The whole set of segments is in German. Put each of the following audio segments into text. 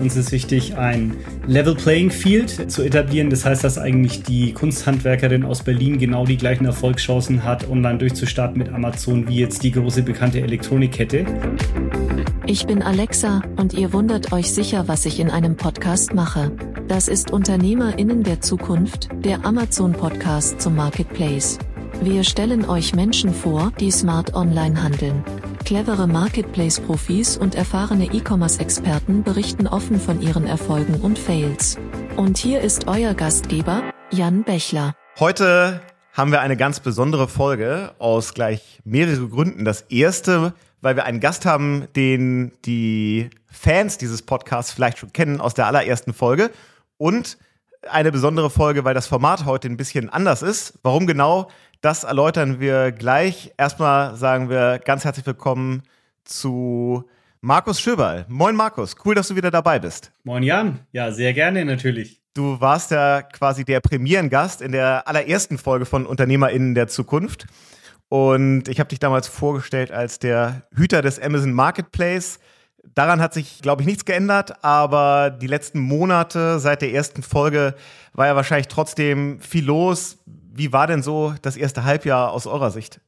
Uns ist wichtig, ein Level Playing Field zu etablieren. Das heißt, dass eigentlich die Kunsthandwerkerin aus Berlin genau die gleichen Erfolgschancen hat, online durchzustarten mit Amazon wie jetzt die große bekannte Elektronikkette. Ich bin Alexa und ihr wundert euch sicher, was ich in einem Podcast mache. Das ist Unternehmerinnen der Zukunft, der Amazon Podcast zum Marketplace. Wir stellen euch Menschen vor, die smart online handeln. Clevere Marketplace-Profis und erfahrene E-Commerce-Experten berichten offen von ihren Erfolgen und Fails. Und hier ist euer Gastgeber, Jan Bechler. Heute haben wir eine ganz besondere Folge aus gleich mehreren Gründen. Das erste, weil wir einen Gast haben, den die Fans dieses Podcasts vielleicht schon kennen aus der allerersten Folge. Und eine besondere Folge, weil das Format heute ein bisschen anders ist. Warum genau? Das erläutern wir gleich. Erstmal sagen wir ganz herzlich willkommen zu Markus Schöberl. Moin Markus, cool, dass du wieder dabei bist. Moin Jan, ja, sehr gerne natürlich. Du warst ja quasi der Premierengast in der allerersten Folge von UnternehmerInnen der Zukunft. Und ich habe dich damals vorgestellt als der Hüter des Amazon Marketplace. Daran hat sich, glaube ich, nichts geändert, aber die letzten Monate seit der ersten Folge war ja wahrscheinlich trotzdem viel los. Wie war denn so das erste Halbjahr aus eurer Sicht?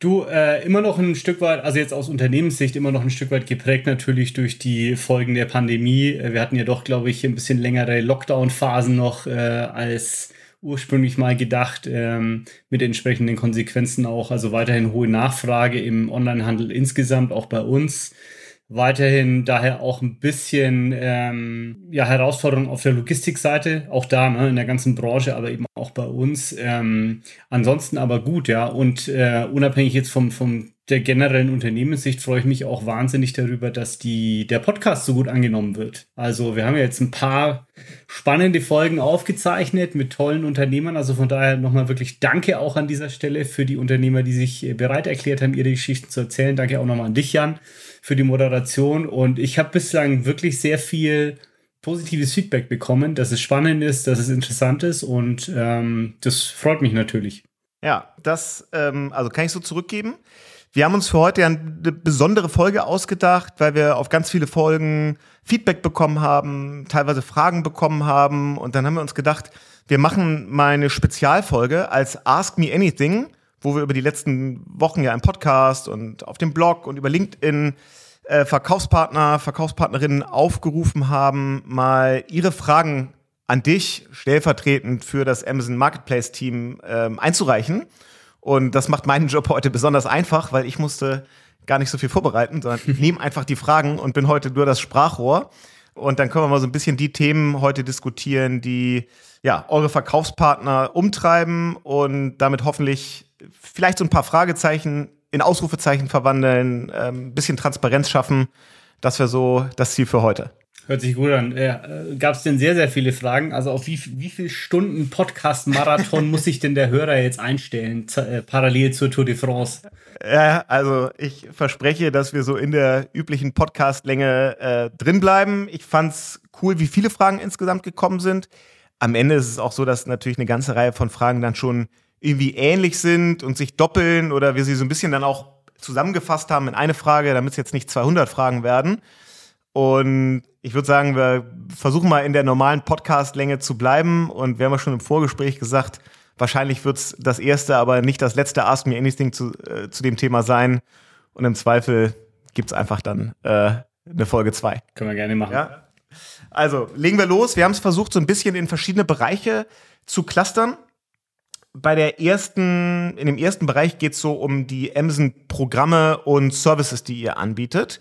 Du, äh, immer noch ein Stück weit, also jetzt aus Unternehmenssicht, immer noch ein Stück weit geprägt natürlich durch die Folgen der Pandemie. Äh, wir hatten ja doch, glaube ich, ein bisschen längere Lockdown-Phasen noch äh, als ursprünglich mal gedacht, ähm, mit entsprechenden Konsequenzen auch. Also weiterhin hohe Nachfrage im Onlinehandel insgesamt, auch bei uns weiterhin daher auch ein bisschen ähm, ja, Herausforderungen auf der Logistikseite, auch da ne, in der ganzen Branche, aber eben auch bei uns. Ähm, ansonsten aber gut, ja. Und äh, unabhängig jetzt vom, vom der generellen Unternehmenssicht freue ich mich auch wahnsinnig darüber, dass die, der Podcast so gut angenommen wird. Also wir haben ja jetzt ein paar spannende Folgen aufgezeichnet mit tollen Unternehmern. Also von daher nochmal wirklich Danke auch an dieser Stelle für die Unternehmer, die sich bereit erklärt haben, ihre Geschichten zu erzählen. Danke auch nochmal an dich, Jan für die Moderation und ich habe bislang wirklich sehr viel positives Feedback bekommen, dass es spannend ist, dass es interessant ist und ähm, das freut mich natürlich. Ja, das ähm, also kann ich so zurückgeben. Wir haben uns für heute eine besondere Folge ausgedacht, weil wir auf ganz viele Folgen Feedback bekommen haben, teilweise Fragen bekommen haben und dann haben wir uns gedacht, wir machen mal eine Spezialfolge als Ask Me Anything wo wir über die letzten Wochen ja im Podcast und auf dem Blog und über LinkedIn äh, Verkaufspartner, Verkaufspartnerinnen aufgerufen haben, mal ihre Fragen an dich stellvertretend für das Amazon Marketplace Team ähm, einzureichen. Und das macht meinen Job heute besonders einfach, weil ich musste gar nicht so viel vorbereiten, sondern ich nehme einfach die Fragen und bin heute nur das Sprachrohr. Und dann können wir mal so ein bisschen die Themen heute diskutieren, die ja eure Verkaufspartner umtreiben und damit hoffentlich vielleicht so ein paar Fragezeichen in Ausrufezeichen verwandeln, ein ähm, bisschen Transparenz schaffen. Das wäre so das Ziel für heute. Hört sich gut an. Äh, Gab es denn sehr, sehr viele Fragen? Also auf wie, wie viele Stunden Podcast-Marathon muss sich denn der Hörer jetzt einstellen, äh, parallel zur Tour de France? Ja, also ich verspreche, dass wir so in der üblichen Podcast-Länge äh, drin bleiben. Ich fand's cool, wie viele Fragen insgesamt gekommen sind. Am Ende ist es auch so, dass natürlich eine ganze Reihe von Fragen dann schon irgendwie ähnlich sind und sich doppeln oder wir sie so ein bisschen dann auch zusammengefasst haben in eine Frage, damit es jetzt nicht 200 Fragen werden. Und ich würde sagen, wir versuchen mal in der normalen Podcast-Länge zu bleiben. Und wir haben ja schon im Vorgespräch gesagt, wahrscheinlich wird es das erste, aber nicht das letzte Ask Me Anything zu, äh, zu dem Thema sein. Und im Zweifel gibt es einfach dann äh, eine Folge 2. Können wir gerne machen. Ja? Also, legen wir los. Wir haben es versucht, so ein bisschen in verschiedene Bereiche zu clustern bei der ersten, in dem ersten Bereich geht es so um die Amazon-Programme und Services, die ihr anbietet.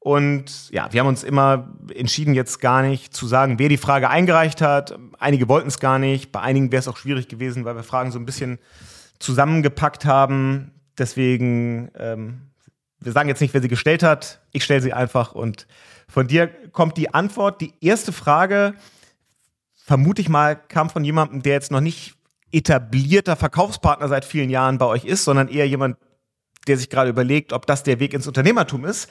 Und ja, wir haben uns immer entschieden, jetzt gar nicht zu sagen, wer die Frage eingereicht hat. Einige wollten es gar nicht. Bei einigen wäre es auch schwierig gewesen, weil wir Fragen so ein bisschen zusammengepackt haben. Deswegen, ähm, wir sagen jetzt nicht, wer sie gestellt hat. Ich stelle sie einfach und von dir kommt die Antwort. Die erste Frage, vermute ich mal, kam von jemandem, der jetzt noch nicht etablierter Verkaufspartner seit vielen Jahren bei euch ist, sondern eher jemand, der sich gerade überlegt, ob das der Weg ins Unternehmertum ist.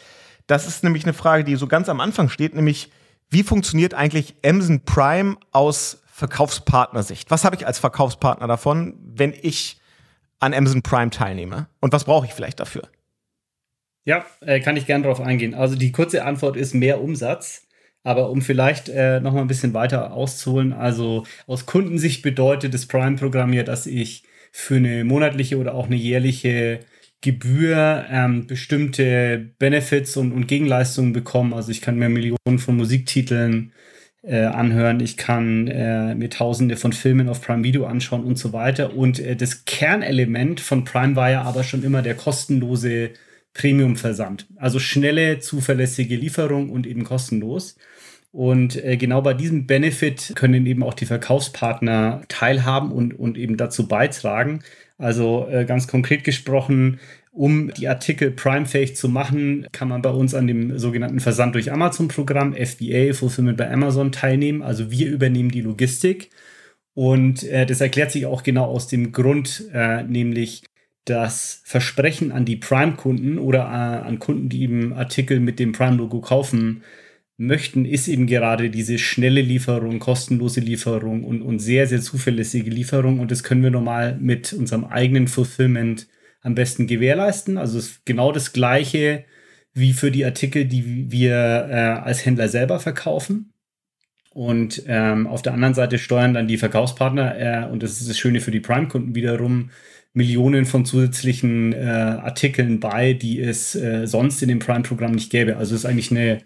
Das ist nämlich eine Frage, die so ganz am Anfang steht, nämlich wie funktioniert eigentlich Amazon Prime aus Verkaufspartnersicht? Was habe ich als Verkaufspartner davon, wenn ich an Amazon Prime teilnehme? Und was brauche ich vielleicht dafür? Ja, äh, kann ich gerne darauf eingehen. Also die kurze Antwort ist mehr Umsatz. Aber um vielleicht äh, noch mal ein bisschen weiter auszuholen, also aus Kundensicht bedeutet das Prime-Programm ja, dass ich für eine monatliche oder auch eine jährliche Gebühr ähm, bestimmte Benefits und, und Gegenleistungen bekomme. Also ich kann mir Millionen von Musiktiteln äh, anhören, ich kann äh, mir Tausende von Filmen auf Prime Video anschauen und so weiter. Und äh, das Kernelement von Prime war ja aber schon immer der kostenlose Premium-Versand. Also schnelle, zuverlässige Lieferung und eben kostenlos. Und äh, genau bei diesem Benefit können eben auch die Verkaufspartner teilhaben und, und eben dazu beitragen. Also äh, ganz konkret gesprochen, um die Artikel Prime-fähig zu machen, kann man bei uns an dem sogenannten Versand durch Amazon-Programm, FBA, Fulfillment bei Amazon, teilnehmen. Also wir übernehmen die Logistik. Und äh, das erklärt sich auch genau aus dem Grund, äh, nämlich das Versprechen an die Prime-Kunden oder äh, an Kunden, die eben Artikel mit dem Prime-Logo kaufen möchten, ist eben gerade diese schnelle Lieferung, kostenlose Lieferung und, und sehr, sehr zuverlässige Lieferung. Und das können wir normal mit unserem eigenen Fulfillment am besten gewährleisten. Also genau das gleiche wie für die Artikel, die wir äh, als Händler selber verkaufen. Und ähm, auf der anderen Seite steuern dann die Verkaufspartner, äh, und das ist das Schöne für die Prime-Kunden wiederum, Millionen von zusätzlichen äh, Artikeln bei, die es äh, sonst in dem Prime-Programm nicht gäbe. Also es ist eigentlich eine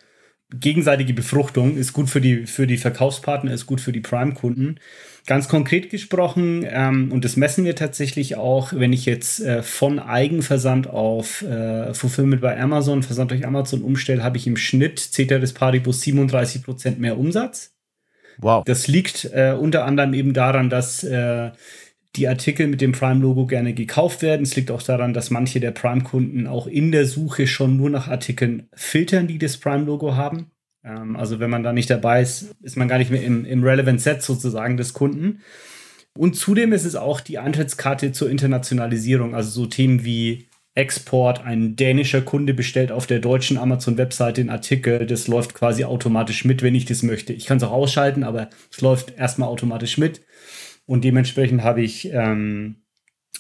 gegenseitige Befruchtung, ist gut für die, für die Verkaufspartner, ist gut für die Prime-Kunden. Ganz konkret gesprochen, ähm, und das messen wir tatsächlich auch, wenn ich jetzt äh, von Eigenversand auf äh, Fulfillment bei Amazon, Versand durch Amazon umstelle, habe ich im Schnitt Ceteris Paribus 37 Prozent mehr Umsatz. Wow. Das liegt äh, unter anderem eben daran, dass äh, die Artikel mit dem Prime-Logo gerne gekauft werden. Es liegt auch daran, dass manche der Prime-Kunden auch in der Suche schon nur nach Artikeln filtern, die das Prime-Logo haben. Ähm, also wenn man da nicht dabei ist, ist man gar nicht mehr im, im Relevant Set sozusagen des Kunden. Und zudem ist es auch die Antrittskarte zur Internationalisierung, also so Themen wie Export. Ein dänischer Kunde bestellt auf der deutschen Amazon-Webseite einen Artikel. Das läuft quasi automatisch mit, wenn ich das möchte. Ich kann es auch ausschalten, aber es läuft erstmal automatisch mit und dementsprechend habe ich ähm,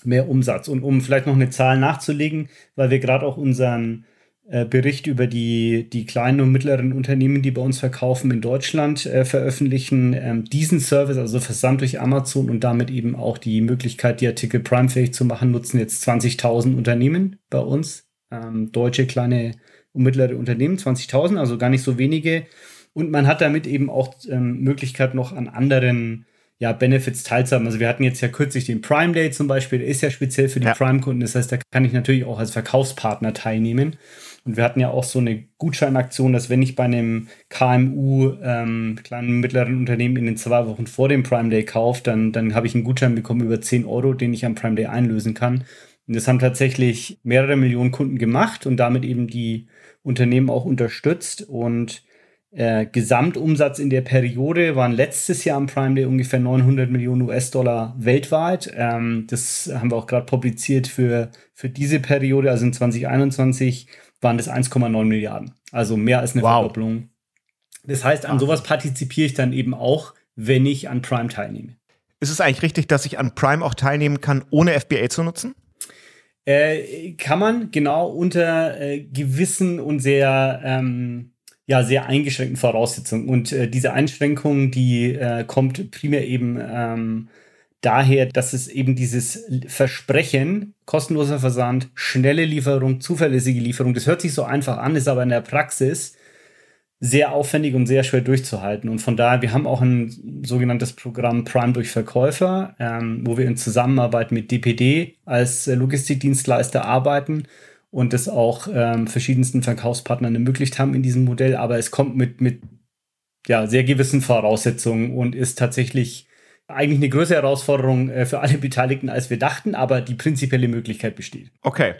mehr Umsatz. Und um vielleicht noch eine Zahl nachzulegen, weil wir gerade auch unseren äh, Bericht über die, die kleinen und mittleren Unternehmen, die bei uns verkaufen in Deutschland, äh, veröffentlichen, ähm, diesen Service, also Versand durch Amazon und damit eben auch die Möglichkeit, die Artikel Prime-fähig zu machen, nutzen jetzt 20.000 Unternehmen bei uns. Ähm, deutsche kleine und mittlere Unternehmen, 20.000, also gar nicht so wenige. Und man hat damit eben auch ähm, Möglichkeit noch an anderen ja, Benefits teilzuhaben. Also wir hatten jetzt ja kürzlich den Prime Day zum Beispiel, der ist ja speziell für die ja. Prime-Kunden. Das heißt, da kann ich natürlich auch als Verkaufspartner teilnehmen. Und wir hatten ja auch so eine Gutscheinaktion, dass wenn ich bei einem KMU, ähm, kleinen mittleren Unternehmen in den zwei Wochen vor dem Prime Day kaufe, dann, dann habe ich einen Gutschein bekommen über 10 Euro, den ich am Prime Day einlösen kann. Und das haben tatsächlich mehrere Millionen Kunden gemacht und damit eben die Unternehmen auch unterstützt. Und äh, Gesamtumsatz in der Periode waren letztes Jahr am Prime Day ungefähr 900 Millionen US-Dollar weltweit. Ähm, das haben wir auch gerade publiziert für, für diese Periode, also in 2021 waren das 1,9 Milliarden. Also mehr als eine wow. Verdopplung. Das heißt, an sowas partizipiere ich dann eben auch, wenn ich an Prime teilnehme. Ist es eigentlich richtig, dass ich an Prime auch teilnehmen kann, ohne FBA zu nutzen? Äh, kann man genau unter äh, gewissen und sehr ähm, ja sehr eingeschränkten Voraussetzungen. Und äh, diese Einschränkung, die äh, kommt primär eben ähm, daher, dass es eben dieses Versprechen, kostenloser Versand, schnelle Lieferung, zuverlässige Lieferung, das hört sich so einfach an, ist aber in der Praxis sehr aufwendig und sehr schwer durchzuhalten. Und von daher, wir haben auch ein sogenanntes Programm Prime durch Verkäufer, ähm, wo wir in Zusammenarbeit mit DPD als äh, Logistikdienstleister arbeiten und das auch ähm, verschiedensten Verkaufspartnern ermöglicht haben in diesem Modell. Aber es kommt mit, mit ja, sehr gewissen Voraussetzungen und ist tatsächlich eigentlich eine größere Herausforderung äh, für alle Beteiligten, als wir dachten, aber die prinzipielle Möglichkeit besteht. Okay.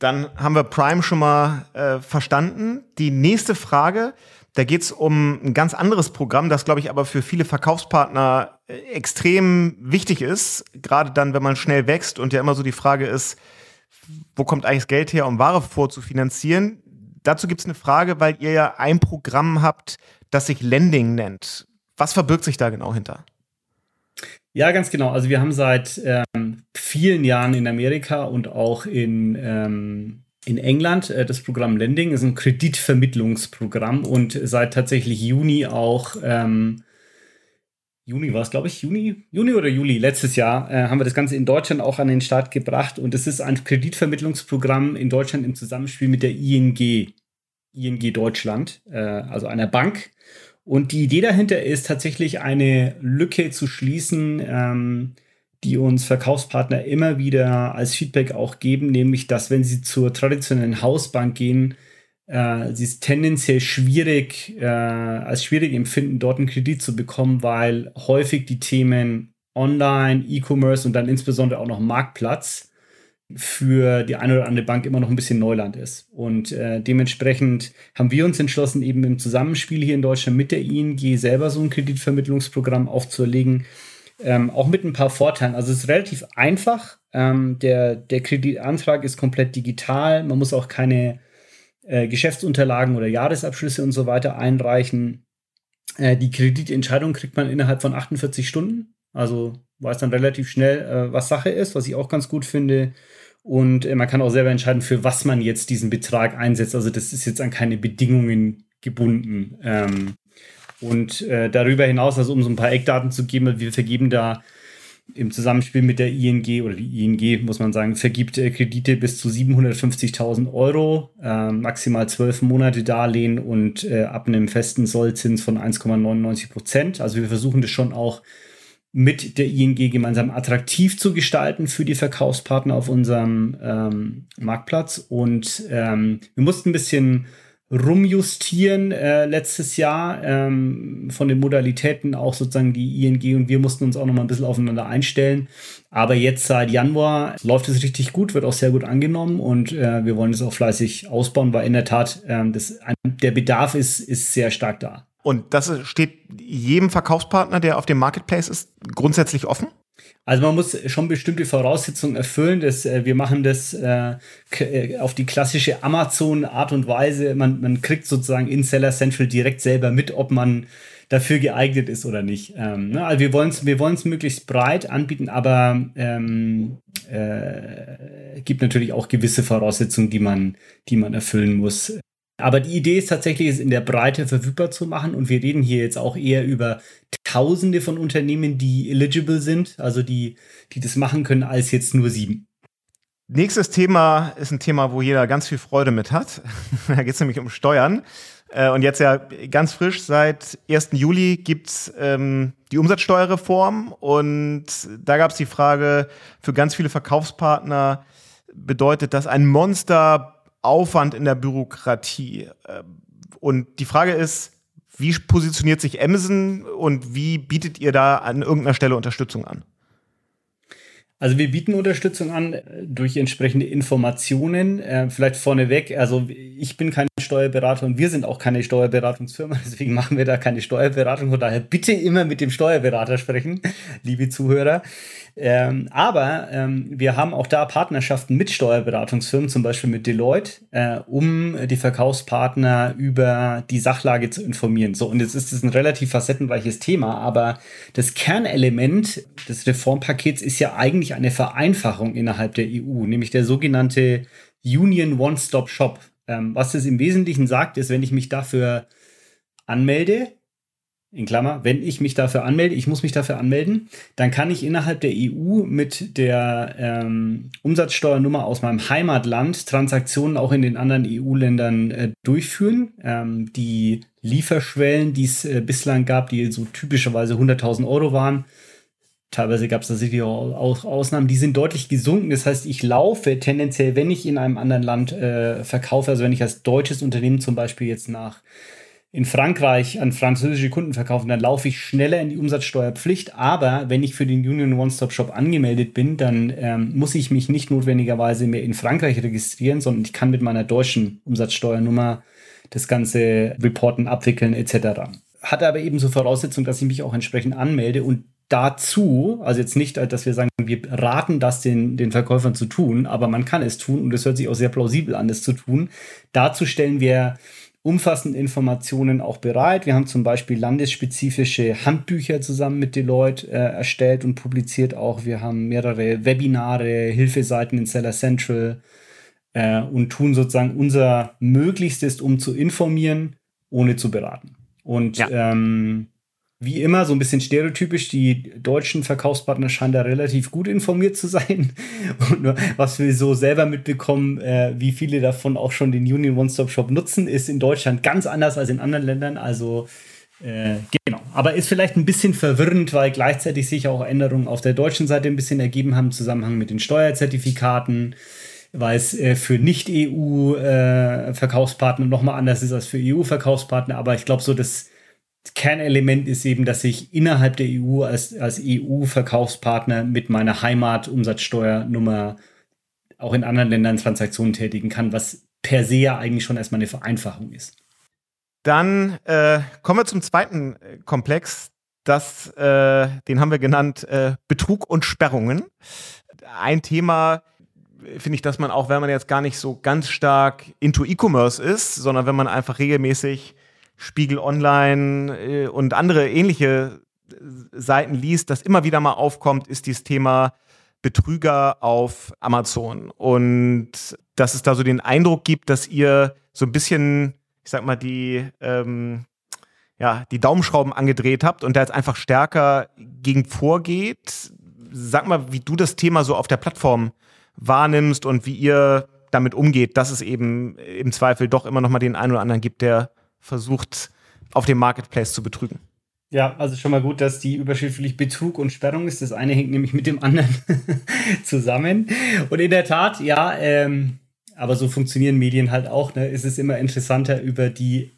Dann haben wir Prime schon mal äh, verstanden. Die nächste Frage, da geht es um ein ganz anderes Programm, das, glaube ich, aber für viele Verkaufspartner äh, extrem wichtig ist, gerade dann, wenn man schnell wächst und ja immer so die Frage ist, wo kommt eigentlich das Geld her, um Ware vorzufinanzieren? Dazu gibt es eine Frage, weil ihr ja ein Programm habt, das sich Lending nennt. Was verbirgt sich da genau hinter? Ja, ganz genau. Also wir haben seit ähm, vielen Jahren in Amerika und auch in, ähm, in England. Äh, das Programm Lending ist ein Kreditvermittlungsprogramm und seit tatsächlich Juni auch, ähm, Juni war es, glaube ich, Juni, Juni oder Juli letztes Jahr, äh, haben wir das Ganze in Deutschland auch an den Start gebracht. Und es ist ein Kreditvermittlungsprogramm in Deutschland im Zusammenspiel mit der ING, ING Deutschland, äh, also einer Bank. Und die Idee dahinter ist tatsächlich eine Lücke zu schließen, ähm, die uns Verkaufspartner immer wieder als Feedback auch geben, nämlich dass wenn sie zur traditionellen Hausbank gehen, äh, sie es tendenziell schwierig, äh, als schwierig empfinden, dort einen Kredit zu bekommen, weil häufig die Themen Online, E-Commerce und dann insbesondere auch noch Marktplatz für die eine oder andere Bank immer noch ein bisschen Neuland ist. Und äh, dementsprechend haben wir uns entschlossen, eben im Zusammenspiel hier in Deutschland mit der ING selber so ein Kreditvermittlungsprogramm aufzuerlegen, ähm, auch mit ein paar Vorteilen. Also es ist relativ einfach. Ähm, der, der Kreditantrag ist komplett digital. Man muss auch keine äh, Geschäftsunterlagen oder Jahresabschlüsse und so weiter einreichen. Äh, die Kreditentscheidung kriegt man innerhalb von 48 Stunden. Also weiß dann relativ schnell, äh, was Sache ist, was ich auch ganz gut finde. Und äh, man kann auch selber entscheiden, für was man jetzt diesen Betrag einsetzt. Also das ist jetzt an keine Bedingungen gebunden. Ähm, und äh, darüber hinaus, also um so ein paar Eckdaten zu geben, wir vergeben da im Zusammenspiel mit der ING oder die ING, muss man sagen, vergibt äh, Kredite bis zu 750.000 Euro, äh, maximal zwölf Monate Darlehen und äh, ab einem festen Sollzins von 1,99 Prozent. Also wir versuchen das schon auch mit der ING gemeinsam attraktiv zu gestalten für die Verkaufspartner auf unserem ähm, Marktplatz. Und ähm, wir mussten ein bisschen rumjustieren äh, letztes Jahr ähm, von den Modalitäten auch sozusagen die ING und wir mussten uns auch noch mal ein bisschen aufeinander einstellen. Aber jetzt seit Januar läuft es richtig gut, wird auch sehr gut angenommen und äh, wir wollen es auch fleißig ausbauen, weil in der Tat ähm, das, der Bedarf ist, ist sehr stark da. Und das steht jedem Verkaufspartner, der auf dem Marketplace ist, grundsätzlich offen? Also man muss schon bestimmte Voraussetzungen erfüllen. Dass, äh, wir machen das äh, äh, auf die klassische Amazon-Art und Weise. Man, man kriegt sozusagen in Seller Central direkt selber mit, ob man dafür geeignet ist oder nicht. Ähm, ne? Also wir wollen es wir möglichst breit anbieten, aber ähm, äh, gibt natürlich auch gewisse Voraussetzungen, die man, die man erfüllen muss. Aber die Idee ist tatsächlich, es in der Breite verfügbar zu machen. Und wir reden hier jetzt auch eher über Tausende von Unternehmen, die eligible sind, also die, die das machen können, als jetzt nur sieben. Nächstes Thema ist ein Thema, wo jeder ganz viel Freude mit hat. da geht es nämlich um Steuern. Äh, und jetzt ja ganz frisch, seit 1. Juli gibt's ähm, die Umsatzsteuerreform. Und da gab es die Frage für ganz viele Verkaufspartner, bedeutet das ein Monsteraufwand in der Bürokratie? Äh, und die Frage ist, wie positioniert sich Amazon und wie bietet ihr da an irgendeiner Stelle Unterstützung an? Also wir bieten Unterstützung an äh, durch entsprechende Informationen. Äh, vielleicht vorneweg, also ich bin kein Steuerberater und wir sind auch keine Steuerberatungsfirma, deswegen machen wir da keine Steuerberatung. Von daher bitte immer mit dem Steuerberater sprechen, liebe Zuhörer. Ähm, aber ähm, wir haben auch da Partnerschaften mit Steuerberatungsfirmen, zum Beispiel mit Deloitte, äh, um die Verkaufspartner über die Sachlage zu informieren. So, und jetzt ist es ein relativ facettenreiches Thema, aber das Kernelement des Reformpakets ist ja eigentlich eine Vereinfachung innerhalb der EU, nämlich der sogenannte Union One-Stop Shop. Ähm, was es im Wesentlichen sagt, ist, wenn ich mich dafür anmelde, in Klammer, wenn ich mich dafür anmelde, ich muss mich dafür anmelden, dann kann ich innerhalb der EU mit der ähm, Umsatzsteuernummer aus meinem Heimatland Transaktionen auch in den anderen EU-Ländern äh, durchführen. Ähm, die Lieferschwellen, die es äh, bislang gab, die so typischerweise 100.000 Euro waren, teilweise gab es tatsächlich auch Ausnahmen, die sind deutlich gesunken. Das heißt, ich laufe tendenziell, wenn ich in einem anderen Land äh, verkaufe, also wenn ich als deutsches Unternehmen zum Beispiel jetzt nach in Frankreich an französische Kunden verkaufen, dann laufe ich schneller in die Umsatzsteuerpflicht. Aber wenn ich für den Union One-Stop-Shop angemeldet bin, dann ähm, muss ich mich nicht notwendigerweise mehr in Frankreich registrieren, sondern ich kann mit meiner deutschen Umsatzsteuernummer das ganze Reporten abwickeln etc. Hat aber eben so Voraussetzung, dass ich mich auch entsprechend anmelde und dazu, also jetzt nicht, dass wir sagen, wir raten das den, den Verkäufern zu tun, aber man kann es tun und es hört sich auch sehr plausibel an, das zu tun. Dazu stellen wir umfassende Informationen auch bereit. Wir haben zum Beispiel landesspezifische Handbücher zusammen mit Deloitte äh, erstellt und publiziert auch. Wir haben mehrere Webinare, Hilfeseiten in Seller Central. äh, und tun sozusagen unser Möglichstes, um zu informieren, ohne zu beraten. Und ja. ähm, wie immer, so ein bisschen stereotypisch, die deutschen Verkaufspartner scheinen da relativ gut informiert zu sein. Und was wir so selber mitbekommen, äh, wie viele davon auch schon den Union One-Stop-Shop nutzen, ist in Deutschland ganz anders als in anderen Ländern. Also äh, genau. Aber ist vielleicht ein bisschen verwirrend, weil gleichzeitig sich auch Änderungen auf der deutschen Seite ein bisschen ergeben haben im Zusammenhang mit den Steuerzertifikaten, weil es äh, für Nicht-EU-Verkaufspartner äh, nochmal anders ist als für EU-Verkaufspartner. Aber ich glaube, so das Kernelement ist eben, dass ich innerhalb der EU als, als EU-Verkaufspartner mit meiner Heimat-Umsatzsteuernummer auch in anderen Ländern Transaktionen tätigen kann, was per se ja eigentlich schon erstmal eine Vereinfachung ist. Dann äh, kommen wir zum zweiten äh, Komplex. Das, äh, den haben wir genannt äh, Betrug und Sperrungen. Ein Thema, äh, finde ich, dass man auch, wenn man jetzt gar nicht so ganz stark into E-Commerce ist, sondern wenn man einfach regelmäßig Spiegel Online äh, und andere ähnliche äh, Seiten liest, das immer wieder mal aufkommt, ist dieses Thema Betrüger auf Amazon. Und dass es da so den Eindruck gibt, dass ihr so ein bisschen, ich sag mal, die, ähm, ja, die Daumenschrauben angedreht habt und da jetzt einfach stärker gegen vorgeht. Sag mal, wie du das Thema so auf der Plattform wahrnimmst und wie ihr damit umgeht, dass es eben im Zweifel doch immer noch mal den einen oder anderen gibt, der versucht, auf dem Marketplace zu betrügen. Ja, also schon mal gut, dass die Überschrift wirklich Betrug und Sperrung ist. Das eine hängt nämlich mit dem anderen zusammen. Und in der Tat, ja, ähm, aber so funktionieren Medien halt auch. Ne? Es ist immer interessanter, über die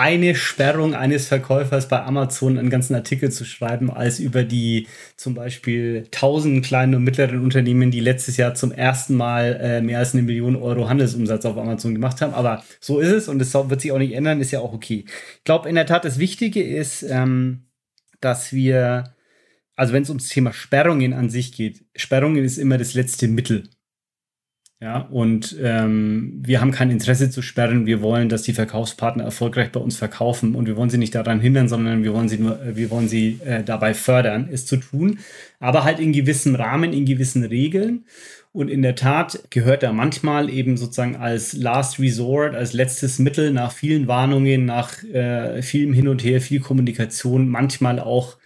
eine Sperrung eines Verkäufers bei Amazon einen ganzen Artikel zu schreiben, als über die zum Beispiel tausend kleinen und mittleren Unternehmen, die letztes Jahr zum ersten Mal äh, mehr als eine Million Euro Handelsumsatz auf Amazon gemacht haben. Aber so ist es und es wird sich auch nicht ändern, ist ja auch okay. Ich glaube, in der Tat, das Wichtige ist, ähm, dass wir, also wenn es ums Thema Sperrungen an sich geht, Sperrungen ist immer das letzte Mittel. Ja, und ähm, wir haben kein Interesse zu sperren. Wir wollen, dass die Verkaufspartner erfolgreich bei uns verkaufen und wir wollen sie nicht daran hindern, sondern wir wollen sie nur, äh, wir wollen sie äh, dabei fördern, es zu tun. Aber halt in gewissem Rahmen, in gewissen Regeln. Und in der Tat gehört da manchmal eben sozusagen als Last Resort, als letztes Mittel nach vielen Warnungen, nach äh, vielem Hin und Her, viel Kommunikation, manchmal auch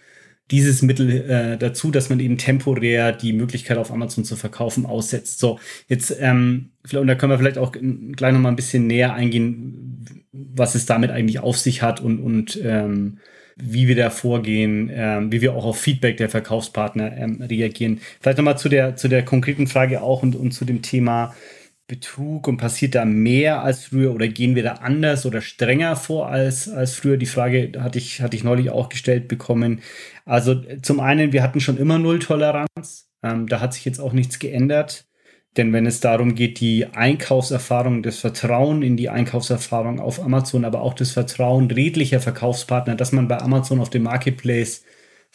dieses Mittel äh, dazu, dass man eben temporär die Möglichkeit auf Amazon zu verkaufen aussetzt. So, jetzt, ähm, und da können wir vielleicht auch gleich nochmal ein bisschen näher eingehen, was es damit eigentlich auf sich hat und, und ähm, wie wir da vorgehen, ähm, wie wir auch auf Feedback der Verkaufspartner ähm, reagieren. Vielleicht nochmal zu der, zu der konkreten Frage auch und, und zu dem Thema, Betrug und passiert da mehr als früher oder gehen wir da anders oder strenger vor als, als früher? Die Frage hatte ich, hatte ich neulich auch gestellt bekommen. Also zum einen, wir hatten schon immer Null-Toleranz. Ähm, da hat sich jetzt auch nichts geändert. Denn wenn es darum geht, die Einkaufserfahrung, das Vertrauen in die Einkaufserfahrung auf Amazon, aber auch das Vertrauen redlicher Verkaufspartner, dass man bei Amazon auf dem Marketplace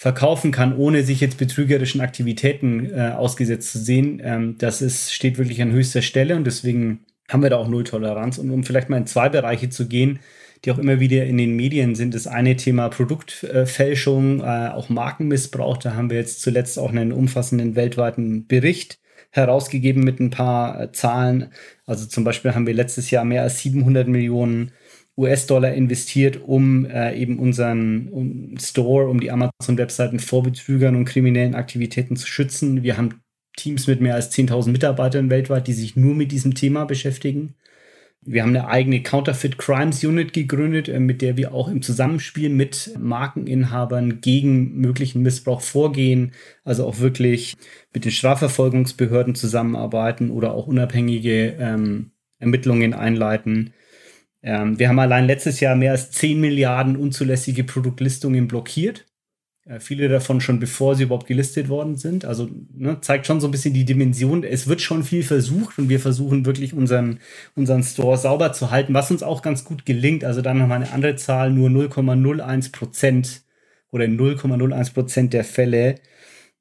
verkaufen kann, ohne sich jetzt betrügerischen Aktivitäten äh, ausgesetzt zu sehen, ähm, das ist, steht wirklich an höchster Stelle und deswegen haben wir da auch Null Toleranz. Und um vielleicht mal in zwei Bereiche zu gehen, die auch immer wieder in den Medien sind, das eine Thema Produktfälschung, äh, auch Markenmissbrauch. Da haben wir jetzt zuletzt auch einen umfassenden weltweiten Bericht herausgegeben mit ein paar äh, Zahlen. Also zum Beispiel haben wir letztes Jahr mehr als 700 Millionen US-Dollar investiert, um äh, eben unseren um Store, um die Amazon-Webseiten vor Betrügern und kriminellen Aktivitäten zu schützen. Wir haben Teams mit mehr als 10.000 Mitarbeitern weltweit, die sich nur mit diesem Thema beschäftigen. Wir haben eine eigene Counterfeit Crimes Unit gegründet, äh, mit der wir auch im Zusammenspiel mit Markeninhabern gegen möglichen Missbrauch vorgehen, also auch wirklich mit den Strafverfolgungsbehörden zusammenarbeiten oder auch unabhängige ähm, Ermittlungen einleiten. Ähm, wir haben allein letztes Jahr mehr als 10 Milliarden unzulässige Produktlistungen blockiert. Äh, viele davon schon bevor sie überhaupt gelistet worden sind. Also ne, zeigt schon so ein bisschen die Dimension. Es wird schon viel versucht und wir versuchen wirklich unseren, unseren Store sauber zu halten, was uns auch ganz gut gelingt. Also dann nochmal eine andere Zahl, nur 0,01 Prozent oder 0,01 Prozent der Fälle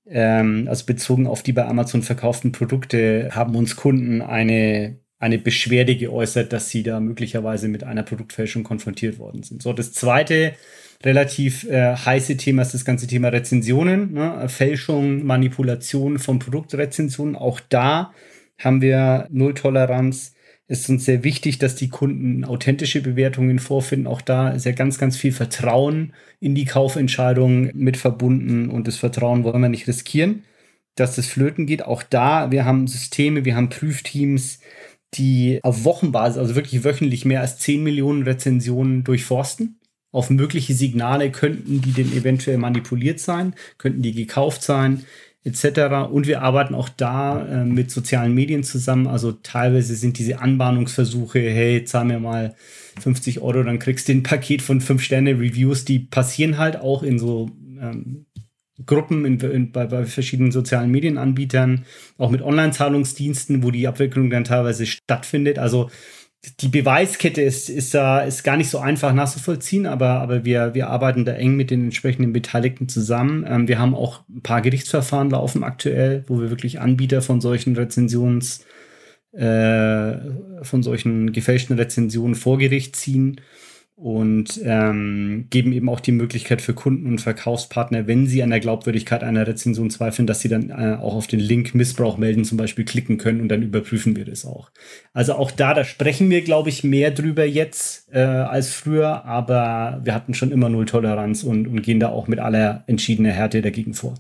ähm, also bezogen auf die bei Amazon verkauften Produkte, haben uns Kunden eine eine Beschwerde geäußert, dass sie da möglicherweise mit einer Produktfälschung konfrontiert worden sind. So, das zweite relativ äh, heiße Thema ist das ganze Thema Rezensionen, ne? Fälschung, Manipulation von Produktrezensionen. Auch da haben wir Null Toleranz. Es ist uns sehr wichtig, dass die Kunden authentische Bewertungen vorfinden. Auch da ist ja ganz, ganz viel Vertrauen in die Kaufentscheidung mit verbunden und das Vertrauen wollen wir nicht riskieren, dass das flöten geht. Auch da, wir haben Systeme, wir haben Prüfteams, die auf Wochenbasis, also wirklich wöchentlich mehr als 10 Millionen Rezensionen durchforsten. Auf mögliche Signale könnten die denn eventuell manipuliert sein, könnten die gekauft sein, etc. Und wir arbeiten auch da äh, mit sozialen Medien zusammen. Also teilweise sind diese Anbahnungsversuche, hey, zahl mir mal 50 Euro, dann kriegst du ein Paket von 5 Sterne Reviews, die passieren halt auch in so ähm, Gruppen in, in, bei, bei verschiedenen sozialen Medienanbietern, auch mit Online-Zahlungsdiensten, wo die Abwicklung dann teilweise stattfindet. Also die Beweiskette ist, ist da ist gar nicht so einfach nachzuvollziehen, aber, aber wir, wir arbeiten da eng mit den entsprechenden Beteiligten zusammen. Ähm, wir haben auch ein paar Gerichtsverfahren laufen aktuell, wo wir wirklich Anbieter von solchen Rezensions, äh, von solchen gefälschten Rezensionen vor Gericht ziehen und ähm, geben eben auch die Möglichkeit für Kunden und Verkaufspartner, wenn sie an der Glaubwürdigkeit einer Rezension zweifeln, dass sie dann äh, auch auf den Link Missbrauch melden zum Beispiel klicken können und dann überprüfen wir das auch. Also auch da, da sprechen wir, glaube ich, mehr drüber jetzt äh, als früher, aber wir hatten schon immer Null Toleranz und, und gehen da auch mit aller entschiedener Härte dagegen vor.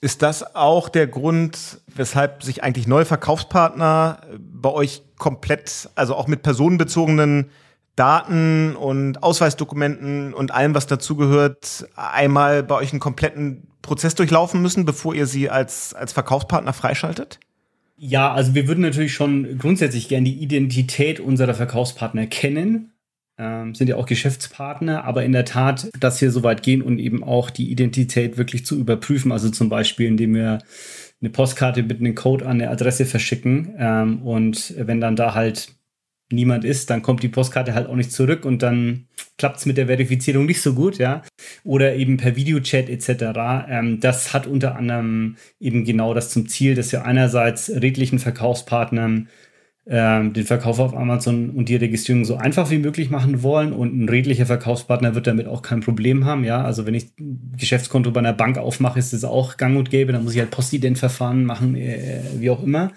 Ist das auch der Grund, weshalb sich eigentlich neue Verkaufspartner bei euch komplett, also auch mit personenbezogenen Daten und Ausweisdokumenten und allem, was dazugehört, einmal bei euch einen kompletten Prozess durchlaufen müssen, bevor ihr sie als, als Verkaufspartner freischaltet? Ja, also wir würden natürlich schon grundsätzlich gerne die Identität unserer Verkaufspartner kennen. Ähm, sind ja auch Geschäftspartner, aber in der Tat, dass wir so weit gehen und eben auch die Identität wirklich zu überprüfen. Also zum Beispiel, indem wir eine Postkarte mit einem Code an eine Adresse verschicken ähm, und wenn dann da halt niemand ist, dann kommt die Postkarte halt auch nicht zurück und dann klappt es mit der Verifizierung nicht so gut, ja. Oder eben per Videochat etc. Ähm, das hat unter anderem eben genau das zum Ziel, dass wir einerseits redlichen Verkaufspartnern ähm, den Verkauf auf Amazon und die Registrierung so einfach wie möglich machen wollen und ein redlicher Verkaufspartner wird damit auch kein Problem haben, ja. Also wenn ich ein Geschäftskonto bei einer Bank aufmache, ist das auch gang und gäbe, dann muss ich halt Postident-Verfahren machen, äh, wie auch immer.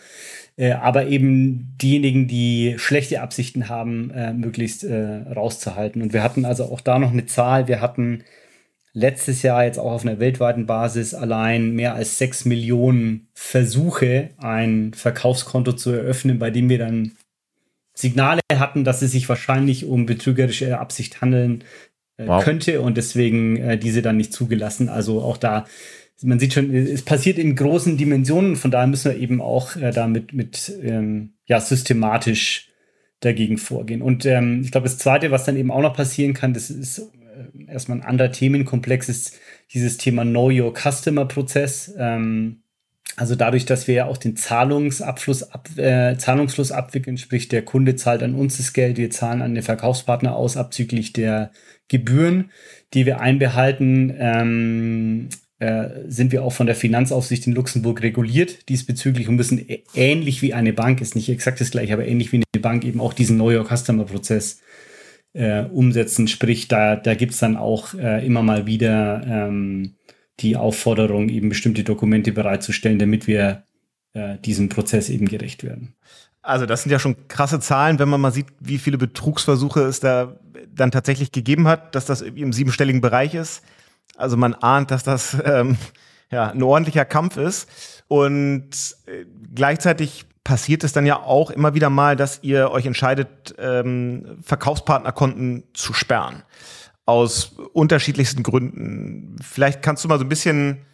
Äh, aber eben diejenigen, die schlechte Absichten haben, äh, möglichst äh, rauszuhalten. Und wir hatten also auch da noch eine Zahl. Wir hatten letztes Jahr jetzt auch auf einer weltweiten Basis allein mehr als sechs Millionen Versuche, ein Verkaufskonto zu eröffnen, bei dem wir dann Signale hatten, dass es sich wahrscheinlich um betrügerische Absicht handeln äh, wow. könnte und deswegen äh, diese dann nicht zugelassen. Also auch da man sieht schon, es passiert in großen Dimensionen, von daher müssen wir eben auch äh, damit mit ähm, ja, systematisch dagegen vorgehen. Und ähm, ich glaube, das Zweite, was dann eben auch noch passieren kann, das ist äh, erstmal ein anderer Themenkomplex, ist dieses Thema Know Your Customer Prozess. Ähm, also dadurch, dass wir ja auch den Zahlungsabfluss ab, äh, Zahlungsfluss abwickeln, sprich der Kunde zahlt an uns das Geld, wir zahlen an den Verkaufspartner aus abzüglich der Gebühren, die wir einbehalten. Ähm, äh, sind wir auch von der Finanzaufsicht in Luxemburg reguliert diesbezüglich und müssen ähnlich wie eine Bank, ist nicht exakt das gleiche, aber ähnlich wie eine Bank eben auch diesen Know Your Customer Prozess äh, umsetzen. Sprich, da, da gibt es dann auch äh, immer mal wieder ähm, die Aufforderung, eben bestimmte Dokumente bereitzustellen, damit wir äh, diesem Prozess eben gerecht werden. Also das sind ja schon krasse Zahlen, wenn man mal sieht, wie viele Betrugsversuche es da dann tatsächlich gegeben hat, dass das im siebenstelligen Bereich ist. Also man ahnt, dass das ähm, ja, ein ordentlicher Kampf ist. Und äh, gleichzeitig passiert es dann ja auch immer wieder mal, dass ihr euch entscheidet, ähm, Verkaufspartnerkonten zu sperren. Aus unterschiedlichsten Gründen. Vielleicht kannst du mal so ein bisschen,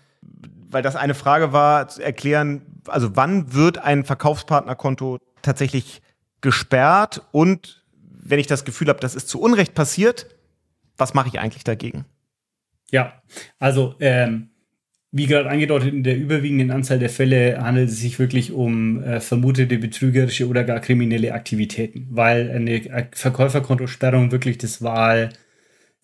weil das eine Frage war, erklären, also wann wird ein Verkaufspartnerkonto tatsächlich gesperrt und wenn ich das Gefühl habe, das ist zu Unrecht passiert, was mache ich eigentlich dagegen? Ja, also ähm, wie gerade angedeutet, in der überwiegenden Anzahl der Fälle handelt es sich wirklich um äh, vermutete betrügerische oder gar kriminelle Aktivitäten, weil eine Verkäuferkontosperrung wirklich das Wahl,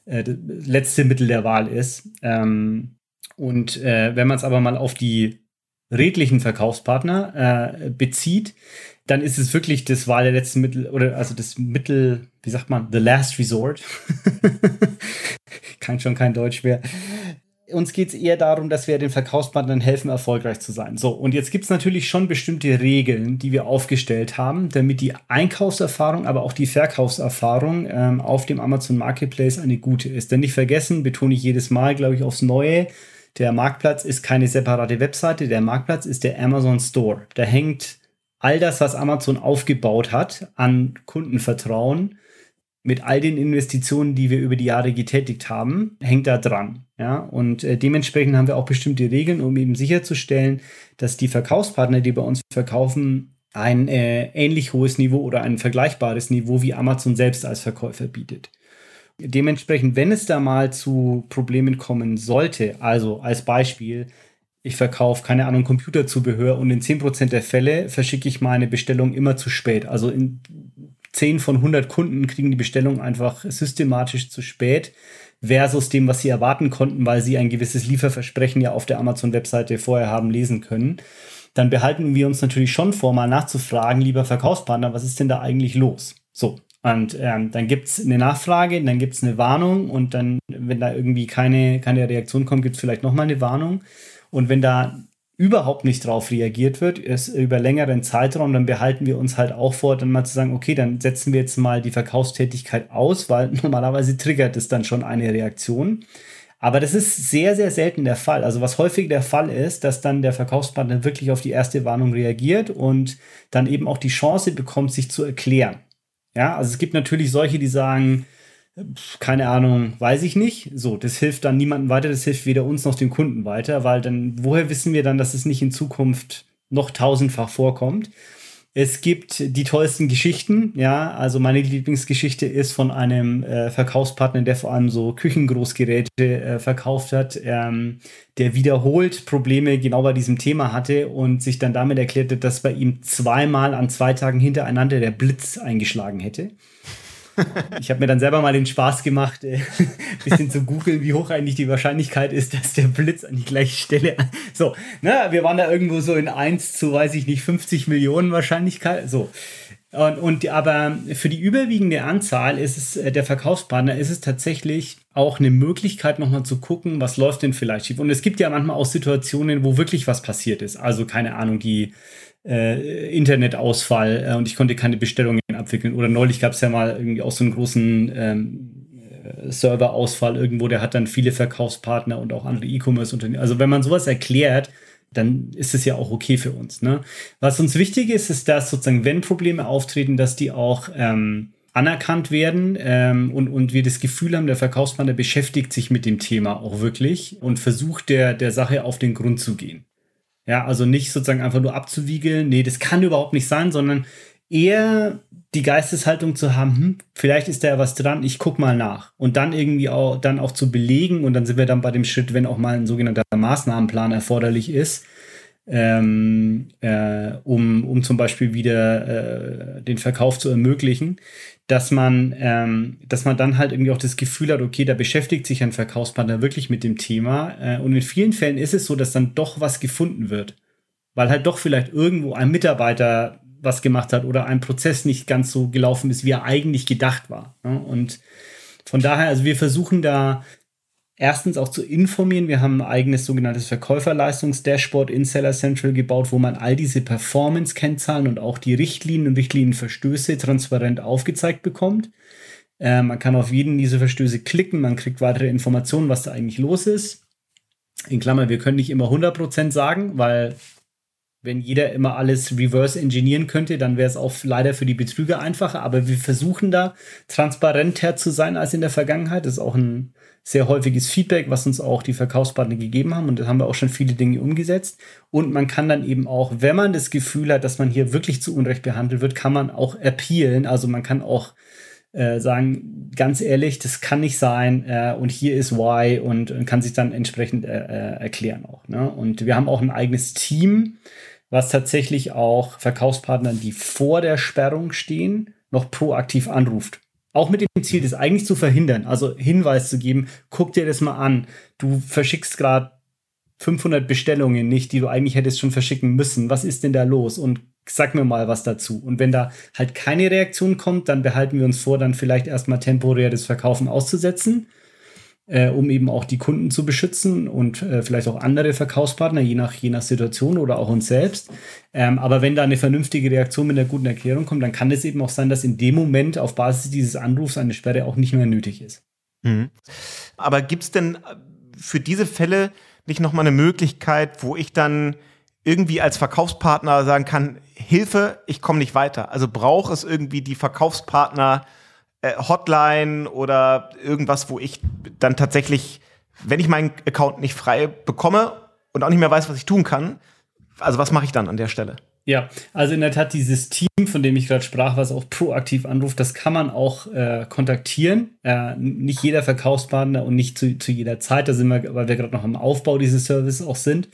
äh, das letzte Mittel der Wahl ist. Ähm, und äh, wenn man es aber mal auf die redlichen Verkaufspartner äh, bezieht, dann ist es wirklich das Wahl der letzten Mittel oder also das Mittel, wie sagt man, the last resort. Kann schon kein Deutsch mehr. uns geht es eher darum, dass wir den Verkaufspartnern helfen, erfolgreich zu sein. So, und jetzt gibt es natürlich schon bestimmte Regeln, die wir aufgestellt haben, damit die Einkaufserfahrung, aber auch die Verkaufserfahrung ähm, auf dem Amazon Marketplace eine gute ist. Denn nicht vergessen, betone ich jedes Mal, glaube ich, aufs Neue, der Marktplatz ist keine separate Webseite, der Marktplatz ist der Amazon Store. Da hängt all das, was Amazon aufgebaut hat, an Kundenvertrauen mit all den Investitionen, die wir über die Jahre getätigt haben, hängt da dran. Ja, und äh, dementsprechend haben wir auch bestimmte Regeln, um eben sicherzustellen, dass die Verkaufspartner, die bei uns verkaufen, ein äh, ähnlich hohes Niveau oder ein vergleichbares Niveau wie Amazon selbst als Verkäufer bietet. Dementsprechend, wenn es da mal zu Problemen kommen sollte, also als Beispiel, ich verkaufe, keine Ahnung, Computerzubehör und in 10% der Fälle verschicke ich meine Bestellung immer zu spät. Also in 10 von 100 Kunden kriegen die Bestellung einfach systematisch zu spät versus dem, was sie erwarten konnten, weil sie ein gewisses Lieferversprechen ja auf der Amazon-Webseite vorher haben lesen können. Dann behalten wir uns natürlich schon vor, mal nachzufragen, lieber Verkaufspartner, was ist denn da eigentlich los? So, und ähm, dann gibt es eine Nachfrage, dann gibt es eine Warnung und dann, wenn da irgendwie keine, keine Reaktion kommt, gibt es vielleicht nochmal eine Warnung. Und wenn da überhaupt nicht drauf reagiert wird, ist über längeren Zeitraum, dann behalten wir uns halt auch vor, dann mal zu sagen, okay, dann setzen wir jetzt mal die Verkaufstätigkeit aus, weil normalerweise triggert es dann schon eine Reaktion. Aber das ist sehr, sehr selten der Fall. Also was häufig der Fall ist, dass dann der Verkaufspartner wirklich auf die erste Warnung reagiert und dann eben auch die Chance bekommt, sich zu erklären. Ja, also es gibt natürlich solche, die sagen, keine Ahnung, weiß ich nicht. So, das hilft dann niemandem weiter, das hilft weder uns noch dem Kunden weiter, weil dann, woher wissen wir dann, dass es nicht in Zukunft noch tausendfach vorkommt? Es gibt die tollsten Geschichten, ja. Also meine Lieblingsgeschichte ist von einem äh, Verkaufspartner, der vor allem so Küchengroßgeräte äh, verkauft hat, ähm, der wiederholt Probleme genau bei diesem Thema hatte und sich dann damit erklärte, dass bei ihm zweimal an zwei Tagen hintereinander der Blitz eingeschlagen hätte ich habe mir dann selber mal den Spaß gemacht, ein äh, bisschen zu googeln, wie hoch eigentlich die Wahrscheinlichkeit ist, dass der Blitz an die gleiche Stelle. So, ne, wir waren da irgendwo so in 1 zu, weiß ich nicht, 50 Millionen Wahrscheinlichkeit. So. Und, und aber für die überwiegende Anzahl ist es, äh, der Verkaufspartner ist es tatsächlich auch eine Möglichkeit, nochmal zu gucken, was läuft denn vielleicht schief. Und es gibt ja manchmal auch Situationen, wo wirklich was passiert ist. Also, keine Ahnung, die äh, Internetausfall äh, und ich konnte keine Bestellungen abwickeln. Oder neulich gab es ja mal irgendwie auch so einen großen ähm, äh, Serverausfall irgendwo, der hat dann viele Verkaufspartner und auch andere E-Commerce-Unternehmen. Also wenn man sowas erklärt, dann ist es ja auch okay für uns. Ne? Was uns wichtig ist, ist, dass sozusagen, wenn Probleme auftreten, dass die auch ähm, anerkannt werden ähm, und, und wir das Gefühl haben, der Verkaufspartner beschäftigt sich mit dem Thema auch wirklich und versucht der, der Sache auf den Grund zu gehen. Ja, also nicht sozusagen einfach nur abzuwiegeln, nee, das kann überhaupt nicht sein, sondern eher die Geisteshaltung zu haben, hm, vielleicht ist da ja was dran, ich guck mal nach. Und dann irgendwie auch, dann auch zu belegen und dann sind wir dann bei dem Schritt, wenn auch mal ein sogenannter Maßnahmenplan erforderlich ist, ähm, äh, um, um zum Beispiel wieder äh, den Verkauf zu ermöglichen, dass man, ähm, dass man dann halt irgendwie auch das Gefühl hat, okay, da beschäftigt sich ein Verkaufspartner wirklich mit dem Thema. Äh, und in vielen Fällen ist es so, dass dann doch was gefunden wird. Weil halt doch vielleicht irgendwo ein Mitarbeiter was gemacht hat oder ein Prozess nicht ganz so gelaufen ist, wie er eigentlich gedacht war. Ne? Und von daher, also wir versuchen da erstens auch zu informieren. Wir haben ein eigenes sogenanntes Verkäuferleistungs-Dashboard in Seller Central gebaut, wo man all diese Performance-Kennzahlen und auch die Richtlinien und Richtlinienverstöße transparent aufgezeigt bekommt. Äh, man kann auf jeden dieser Verstöße klicken, man kriegt weitere Informationen, was da eigentlich los ist. In Klammer, wir können nicht immer 100% sagen, weil wenn jeder immer alles reverse engineeren könnte, dann wäre es auch leider für die Betrüger einfacher. Aber wir versuchen da transparenter zu sein als in der Vergangenheit. Das ist auch ein sehr häufiges Feedback, was uns auch die Verkaufspartner gegeben haben. Und da haben wir auch schon viele Dinge umgesetzt. Und man kann dann eben auch, wenn man das Gefühl hat, dass man hier wirklich zu Unrecht behandelt wird, kann man auch appealen. Also man kann auch äh, sagen, ganz ehrlich, das kann nicht sein äh, und hier ist why und, und kann sich dann entsprechend äh, äh erklären auch. Ne? Und wir haben auch ein eigenes Team, was tatsächlich auch Verkaufspartnern, die vor der Sperrung stehen, noch proaktiv anruft. Auch mit dem Ziel, das eigentlich zu verhindern, also Hinweis zu geben, guck dir das mal an. Du verschickst gerade 500 Bestellungen nicht, die du eigentlich hättest schon verschicken müssen. Was ist denn da los? Und sag mir mal was dazu. Und wenn da halt keine Reaktion kommt, dann behalten wir uns vor, dann vielleicht erstmal temporär das Verkaufen auszusetzen äh, um eben auch die Kunden zu beschützen und äh, vielleicht auch andere Verkaufspartner, je nach, je nach Situation oder auch uns selbst. Ähm, aber wenn da eine vernünftige Reaktion mit einer guten Erklärung kommt, dann kann es eben auch sein, dass in dem Moment auf Basis dieses Anrufs eine Sperre auch nicht mehr nötig ist. Mhm. Aber gibt es denn für diese Fälle nicht nochmal eine Möglichkeit, wo ich dann irgendwie als Verkaufspartner sagen kann, Hilfe, ich komme nicht weiter. Also braucht es irgendwie die Verkaufspartner äh, Hotline oder irgendwas, wo ich dann tatsächlich, wenn ich meinen Account nicht frei bekomme und auch nicht mehr weiß, was ich tun kann, also was mache ich dann an der Stelle? Ja, also in der Tat dieses Team, von dem ich gerade sprach, was auch proaktiv anruft, das kann man auch äh, kontaktieren. Äh, nicht jeder Verkaufspartner und nicht zu, zu jeder Zeit, da sind wir, weil wir gerade noch im Aufbau dieses Services auch sind.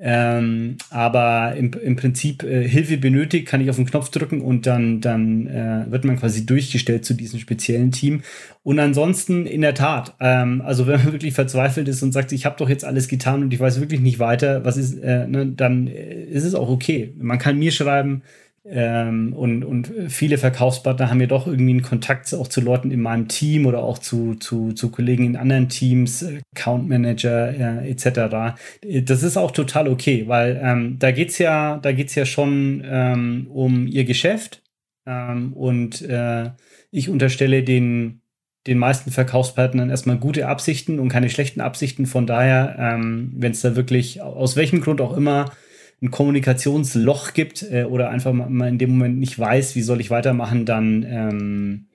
Ähm, aber im, im Prinzip äh, Hilfe benötigt, kann ich auf den Knopf drücken und dann, dann äh, wird man quasi durchgestellt zu diesem speziellen Team. Und ansonsten in der Tat, ähm, also wenn man wirklich verzweifelt ist und sagt, ich habe doch jetzt alles getan und ich weiß wirklich nicht weiter, was ist, äh, ne, dann äh, ist es auch okay. Man kann mir schreiben, ähm, und, und viele Verkaufspartner haben ja doch irgendwie einen Kontakt auch zu Leuten in meinem Team oder auch zu, zu, zu Kollegen in anderen Teams, Account Manager äh, etc. Das ist auch total okay, weil ähm, da geht's ja, da geht's ja schon ähm, um ihr Geschäft ähm, und äh, ich unterstelle den, den meisten Verkaufspartnern erstmal gute Absichten und keine schlechten Absichten. Von daher, ähm, wenn es da wirklich aus welchem Grund auch immer ein Kommunikationsloch gibt äh, oder einfach mal in dem Moment nicht weiß, wie soll ich weitermachen, dann, ähm,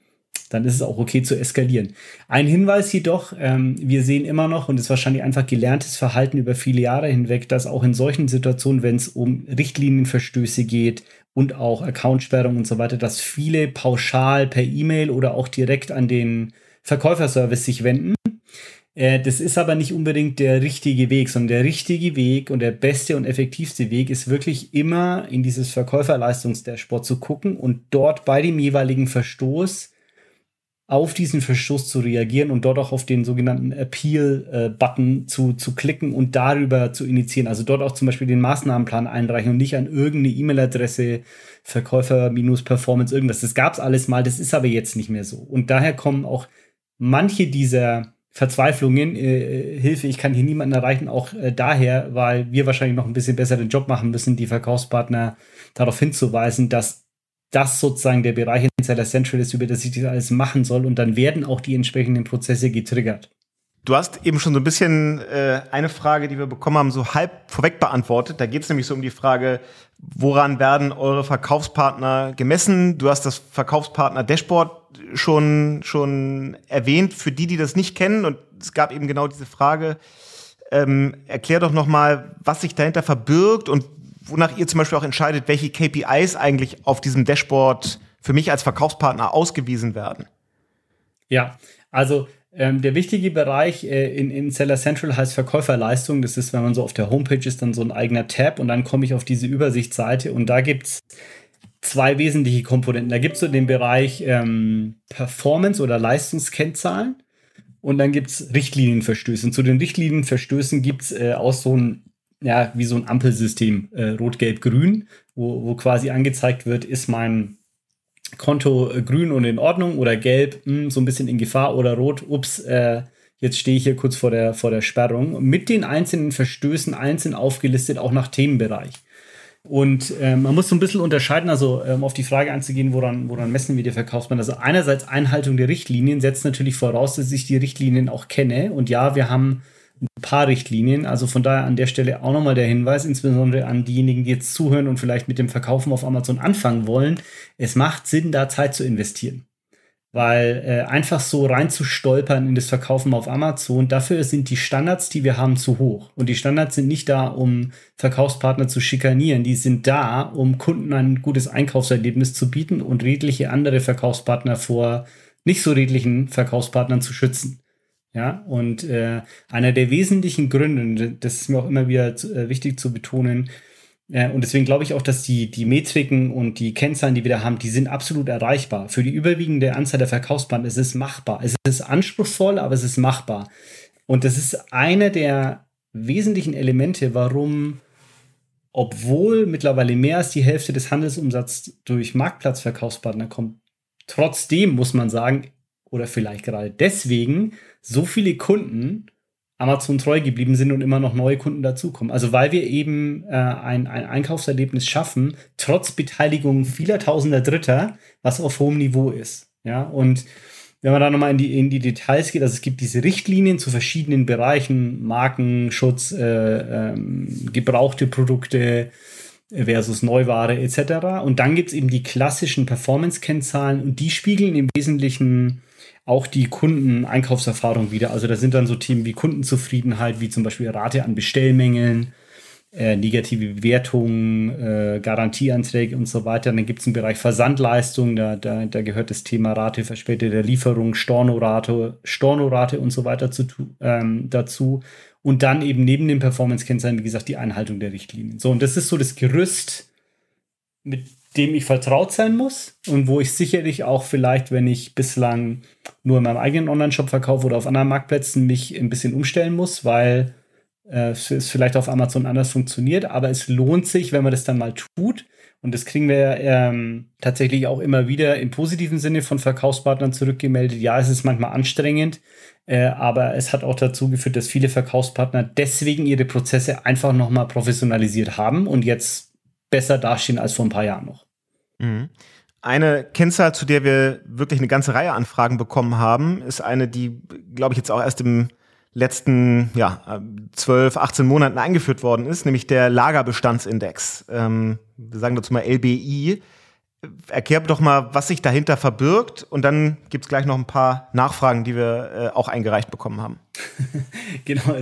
dann ist es auch okay zu eskalieren. Ein Hinweis jedoch, ähm, wir sehen immer noch, und es ist wahrscheinlich einfach gelerntes Verhalten über viele Jahre hinweg, dass auch in solchen Situationen, wenn es um Richtlinienverstöße geht und auch Accountsperrung und so weiter, dass viele pauschal per E-Mail oder auch direkt an den Verkäuferservice sich wenden das ist aber nicht unbedingt der richtige Weg, sondern der richtige Weg und der beste und effektivste Weg ist wirklich immer in dieses Verkäuferleistungsdashboard zu gucken und dort bei dem jeweiligen Verstoß auf diesen Verstoß zu reagieren und dort auch auf den sogenannten Appeal-Button zu, zu klicken und darüber zu initiieren. Also dort auch zum Beispiel den Maßnahmenplan einreichen und nicht an irgendeine E-Mail-Adresse, Verkäufer-Performance, irgendwas. Das gab es alles mal, das ist aber jetzt nicht mehr so. Und daher kommen auch manche dieser Verzweiflungen, äh, Hilfe, ich kann hier niemanden erreichen, auch äh, daher, weil wir wahrscheinlich noch ein bisschen besser den Job machen müssen, die Verkaufspartner darauf hinzuweisen, dass das sozusagen der Bereich in Seller Central ist, über das ich das alles machen soll und dann werden auch die entsprechenden Prozesse getriggert. Du hast eben schon so ein bisschen äh, eine Frage, die wir bekommen haben, so halb vorweg beantwortet. Da geht es nämlich so um die Frage, woran werden eure Verkaufspartner gemessen? Du hast das Verkaufspartner-Dashboard schon, schon erwähnt. Für die, die das nicht kennen, und es gab eben genau diese Frage, ähm, erklär doch nochmal, was sich dahinter verbirgt und wonach ihr zum Beispiel auch entscheidet, welche KPIs eigentlich auf diesem Dashboard für mich als Verkaufspartner ausgewiesen werden. Ja, also ähm, der wichtige Bereich äh, in, in Seller Central heißt Verkäuferleistung. Das ist, wenn man so auf der Homepage ist, dann so ein eigener Tab und dann komme ich auf diese Übersichtsseite und da gibt es zwei wesentliche Komponenten. Da gibt es so den Bereich ähm, Performance oder Leistungskennzahlen und dann gibt es Richtlinienverstöße. Zu den Richtlinienverstößen gibt es äh, auch so ein, ja, wie so ein Ampelsystem, äh, Rot, Gelb, Grün, wo, wo quasi angezeigt wird, ist mein Konto äh, grün und in Ordnung oder gelb, mh, hm, so ein bisschen in Gefahr oder rot, ups, äh, jetzt stehe ich hier kurz vor der, vor der Sperrung. Mit den einzelnen Verstößen einzeln aufgelistet, auch nach Themenbereich. Und äh, man muss so ein bisschen unterscheiden, also um ähm, auf die Frage anzugehen, woran, woran messen wir die Verkaufsmann. Also einerseits Einhaltung der Richtlinien setzt natürlich voraus, dass ich die Richtlinien auch kenne. Und ja, wir haben ein paar Richtlinien. Also von daher an der Stelle auch nochmal der Hinweis, insbesondere an diejenigen, die jetzt zuhören und vielleicht mit dem Verkaufen auf Amazon anfangen wollen. Es macht Sinn, da Zeit zu investieren. Weil äh, einfach so reinzustolpern in das Verkaufen auf Amazon, dafür sind die Standards, die wir haben, zu hoch. Und die Standards sind nicht da, um Verkaufspartner zu schikanieren. Die sind da, um Kunden ein gutes Einkaufserlebnis zu bieten und redliche andere Verkaufspartner vor nicht so redlichen Verkaufspartnern zu schützen. Ja, und äh, einer der wesentlichen Gründe, das ist mir auch immer wieder äh, wichtig zu betonen, äh, und deswegen glaube ich auch, dass die, die Metriken und die Kennzahlen, die wir da haben, die sind absolut erreichbar. Für die überwiegende Anzahl der Verkaufsbanden ist es machbar. Es ist anspruchsvoll, aber es ist machbar. Und das ist einer der wesentlichen Elemente, warum, obwohl mittlerweile mehr als die Hälfte des Handelsumsatzes durch Marktplatzverkaufspartner kommt, trotzdem muss man sagen, oder vielleicht gerade deswegen so viele Kunden Amazon treu geblieben sind und immer noch neue Kunden dazukommen. Also weil wir eben äh, ein, ein Einkaufserlebnis schaffen, trotz Beteiligung vieler tausender Dritter, was auf hohem Niveau ist. Ja, und wenn man da nochmal in die, in die Details geht, also es gibt diese Richtlinien zu verschiedenen Bereichen, Markenschutz, äh, ähm, gebrauchte Produkte versus Neuware etc. Und dann gibt es eben die klassischen Performance-Kennzahlen und die spiegeln im Wesentlichen auch die Kunden-Einkaufserfahrung wieder. Also da sind dann so Themen wie Kundenzufriedenheit, wie zum Beispiel Rate an Bestellmängeln, äh, negative Bewertungen, äh, Garantieanträge und so weiter. Dann gibt es einen Bereich Versandleistung, da, da, da gehört das Thema Rate verspäteter Lieferung, Stornorate, Stornorate und so weiter zu, ähm, dazu. Und dann eben neben den Performance-Kennzahlen, wie gesagt, die Einhaltung der Richtlinien. So, und das ist so das Gerüst, mit dem ich vertraut sein muss und wo ich sicherlich auch vielleicht, wenn ich bislang nur in meinem eigenen Online-Shop verkaufe oder auf anderen Marktplätzen, mich ein bisschen umstellen muss, weil äh, es vielleicht auf Amazon anders funktioniert, aber es lohnt sich, wenn man das dann mal tut. Und das kriegen wir ähm, tatsächlich auch immer wieder im positiven Sinne von Verkaufspartnern zurückgemeldet. Ja, es ist manchmal anstrengend, äh, aber es hat auch dazu geführt, dass viele Verkaufspartner deswegen ihre Prozesse einfach nochmal professionalisiert haben und jetzt besser dastehen als vor ein paar Jahren noch. Mhm. Eine Kennzahl, zu der wir wirklich eine ganze Reihe Anfragen bekommen haben, ist eine, die, glaube ich, jetzt auch erst im letzten ja, 12, 18 Monaten eingeführt worden ist, nämlich der Lagerbestandsindex. Ähm, wir sagen dazu mal LBI. Erklär doch mal, was sich dahinter verbirgt und dann gibt es gleich noch ein paar Nachfragen, die wir äh, auch eingereicht bekommen haben. genau.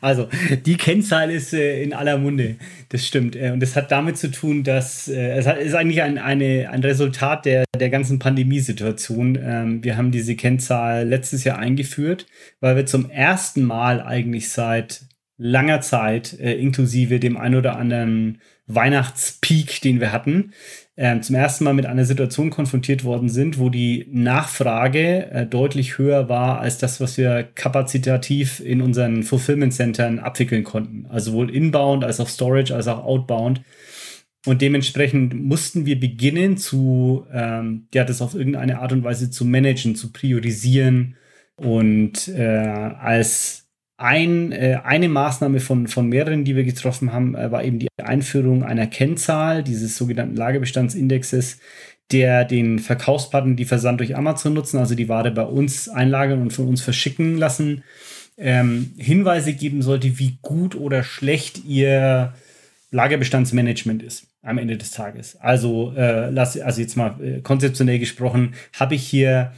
Also die Kennzahl ist äh, in aller Munde, das stimmt. Äh, und das hat damit zu tun, dass äh, es hat, ist eigentlich ein, eine, ein Resultat der, der ganzen Pandemiesituation. Ähm, wir haben diese Kennzahl letztes Jahr eingeführt, weil wir zum ersten Mal eigentlich seit langer Zeit, äh, inklusive dem ein oder anderen Weihnachtspeak, den wir hatten, äh, zum ersten Mal mit einer Situation konfrontiert worden sind, wo die Nachfrage äh, deutlich höher war als das, was wir kapazitativ in unseren Fulfillment-Centern abwickeln konnten. Also sowohl inbound als auch Storage als auch outbound. Und dementsprechend mussten wir beginnen zu, ähm, ja, das auf irgendeine Art und Weise zu managen, zu priorisieren und äh, als ein, äh, eine Maßnahme von, von mehreren, die wir getroffen haben, äh, war eben die Einführung einer Kennzahl, dieses sogenannten Lagebestandsindexes, der den Verkaufspartnern, die Versand durch Amazon nutzen, also die Ware bei uns einlagern und von uns verschicken lassen, ähm, Hinweise geben sollte, wie gut oder schlecht ihr Lagerbestandsmanagement ist am Ende des Tages. Also, äh, lass, also jetzt mal äh, konzeptionell gesprochen, habe ich hier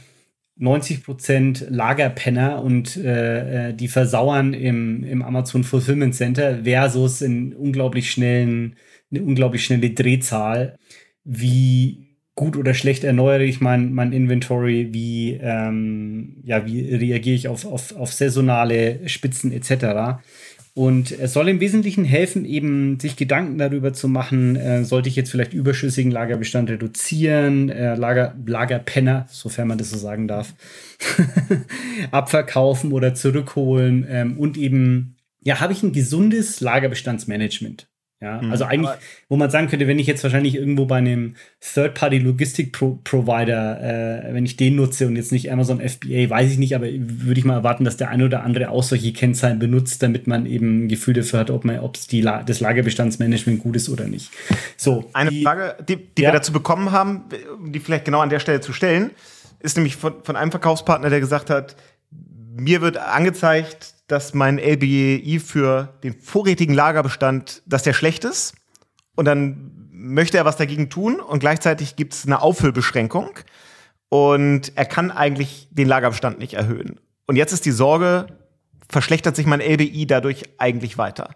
90% Lagerpenner und äh, äh, die versauern im, im Amazon Fulfillment Center versus in unglaublich schnellen, eine unglaublich schnelle Drehzahl. Wie gut oder schlecht erneuere ich mein, mein Inventory? Wie, ähm, ja, wie reagiere ich auf, auf, auf saisonale Spitzen etc.? Und es soll im Wesentlichen helfen, eben sich Gedanken darüber zu machen, äh, sollte ich jetzt vielleicht überschüssigen Lagerbestand reduzieren, äh, Lager, Lagerpenner, sofern man das so sagen darf, abverkaufen oder zurückholen ähm, und eben, ja, habe ich ein gesundes Lagerbestandsmanagement? Ja, mhm. also eigentlich, wo man sagen könnte, wenn ich jetzt wahrscheinlich irgendwo bei einem Third-Party-Logistik-Provider, äh, wenn ich den nutze und jetzt nicht Amazon FBA, weiß ich nicht, aber würde ich mal erwarten, dass der eine oder andere auch solche Kennzahlen benutzt, damit man eben ein Gefühl dafür hat, ob man, ob die La das Lagerbestandsmanagement gut ist oder nicht. So. Eine die, Frage, die, die ja. wir dazu bekommen haben, die vielleicht genau an der Stelle zu stellen, ist nämlich von, von einem Verkaufspartner, der gesagt hat, mir wird angezeigt, dass mein LBI für den vorrätigen Lagerbestand, dass der schlecht ist. Und dann möchte er was dagegen tun und gleichzeitig gibt es eine Auffüllbeschränkung und er kann eigentlich den Lagerbestand nicht erhöhen. Und jetzt ist die Sorge, verschlechtert sich mein LBI dadurch eigentlich weiter.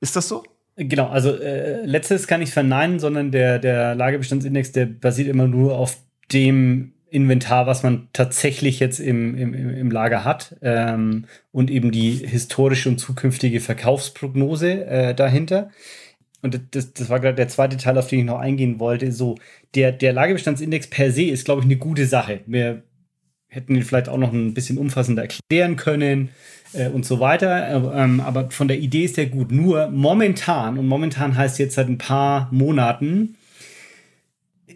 Ist das so? Genau, also äh, letztes kann ich verneinen, sondern der, der Lagerbestandsindex, der basiert immer nur auf dem Inventar, was man tatsächlich jetzt im, im, im Lager hat ähm, und eben die historische und zukünftige Verkaufsprognose äh, dahinter. Und das, das war gerade der zweite Teil, auf den ich noch eingehen wollte. So, der, der Lagerbestandsindex per se ist, glaube ich, eine gute Sache. Wir hätten ihn vielleicht auch noch ein bisschen umfassender erklären können äh, und so weiter. Ähm, aber von der Idee ist er gut. Nur momentan, und momentan heißt jetzt seit ein paar Monaten,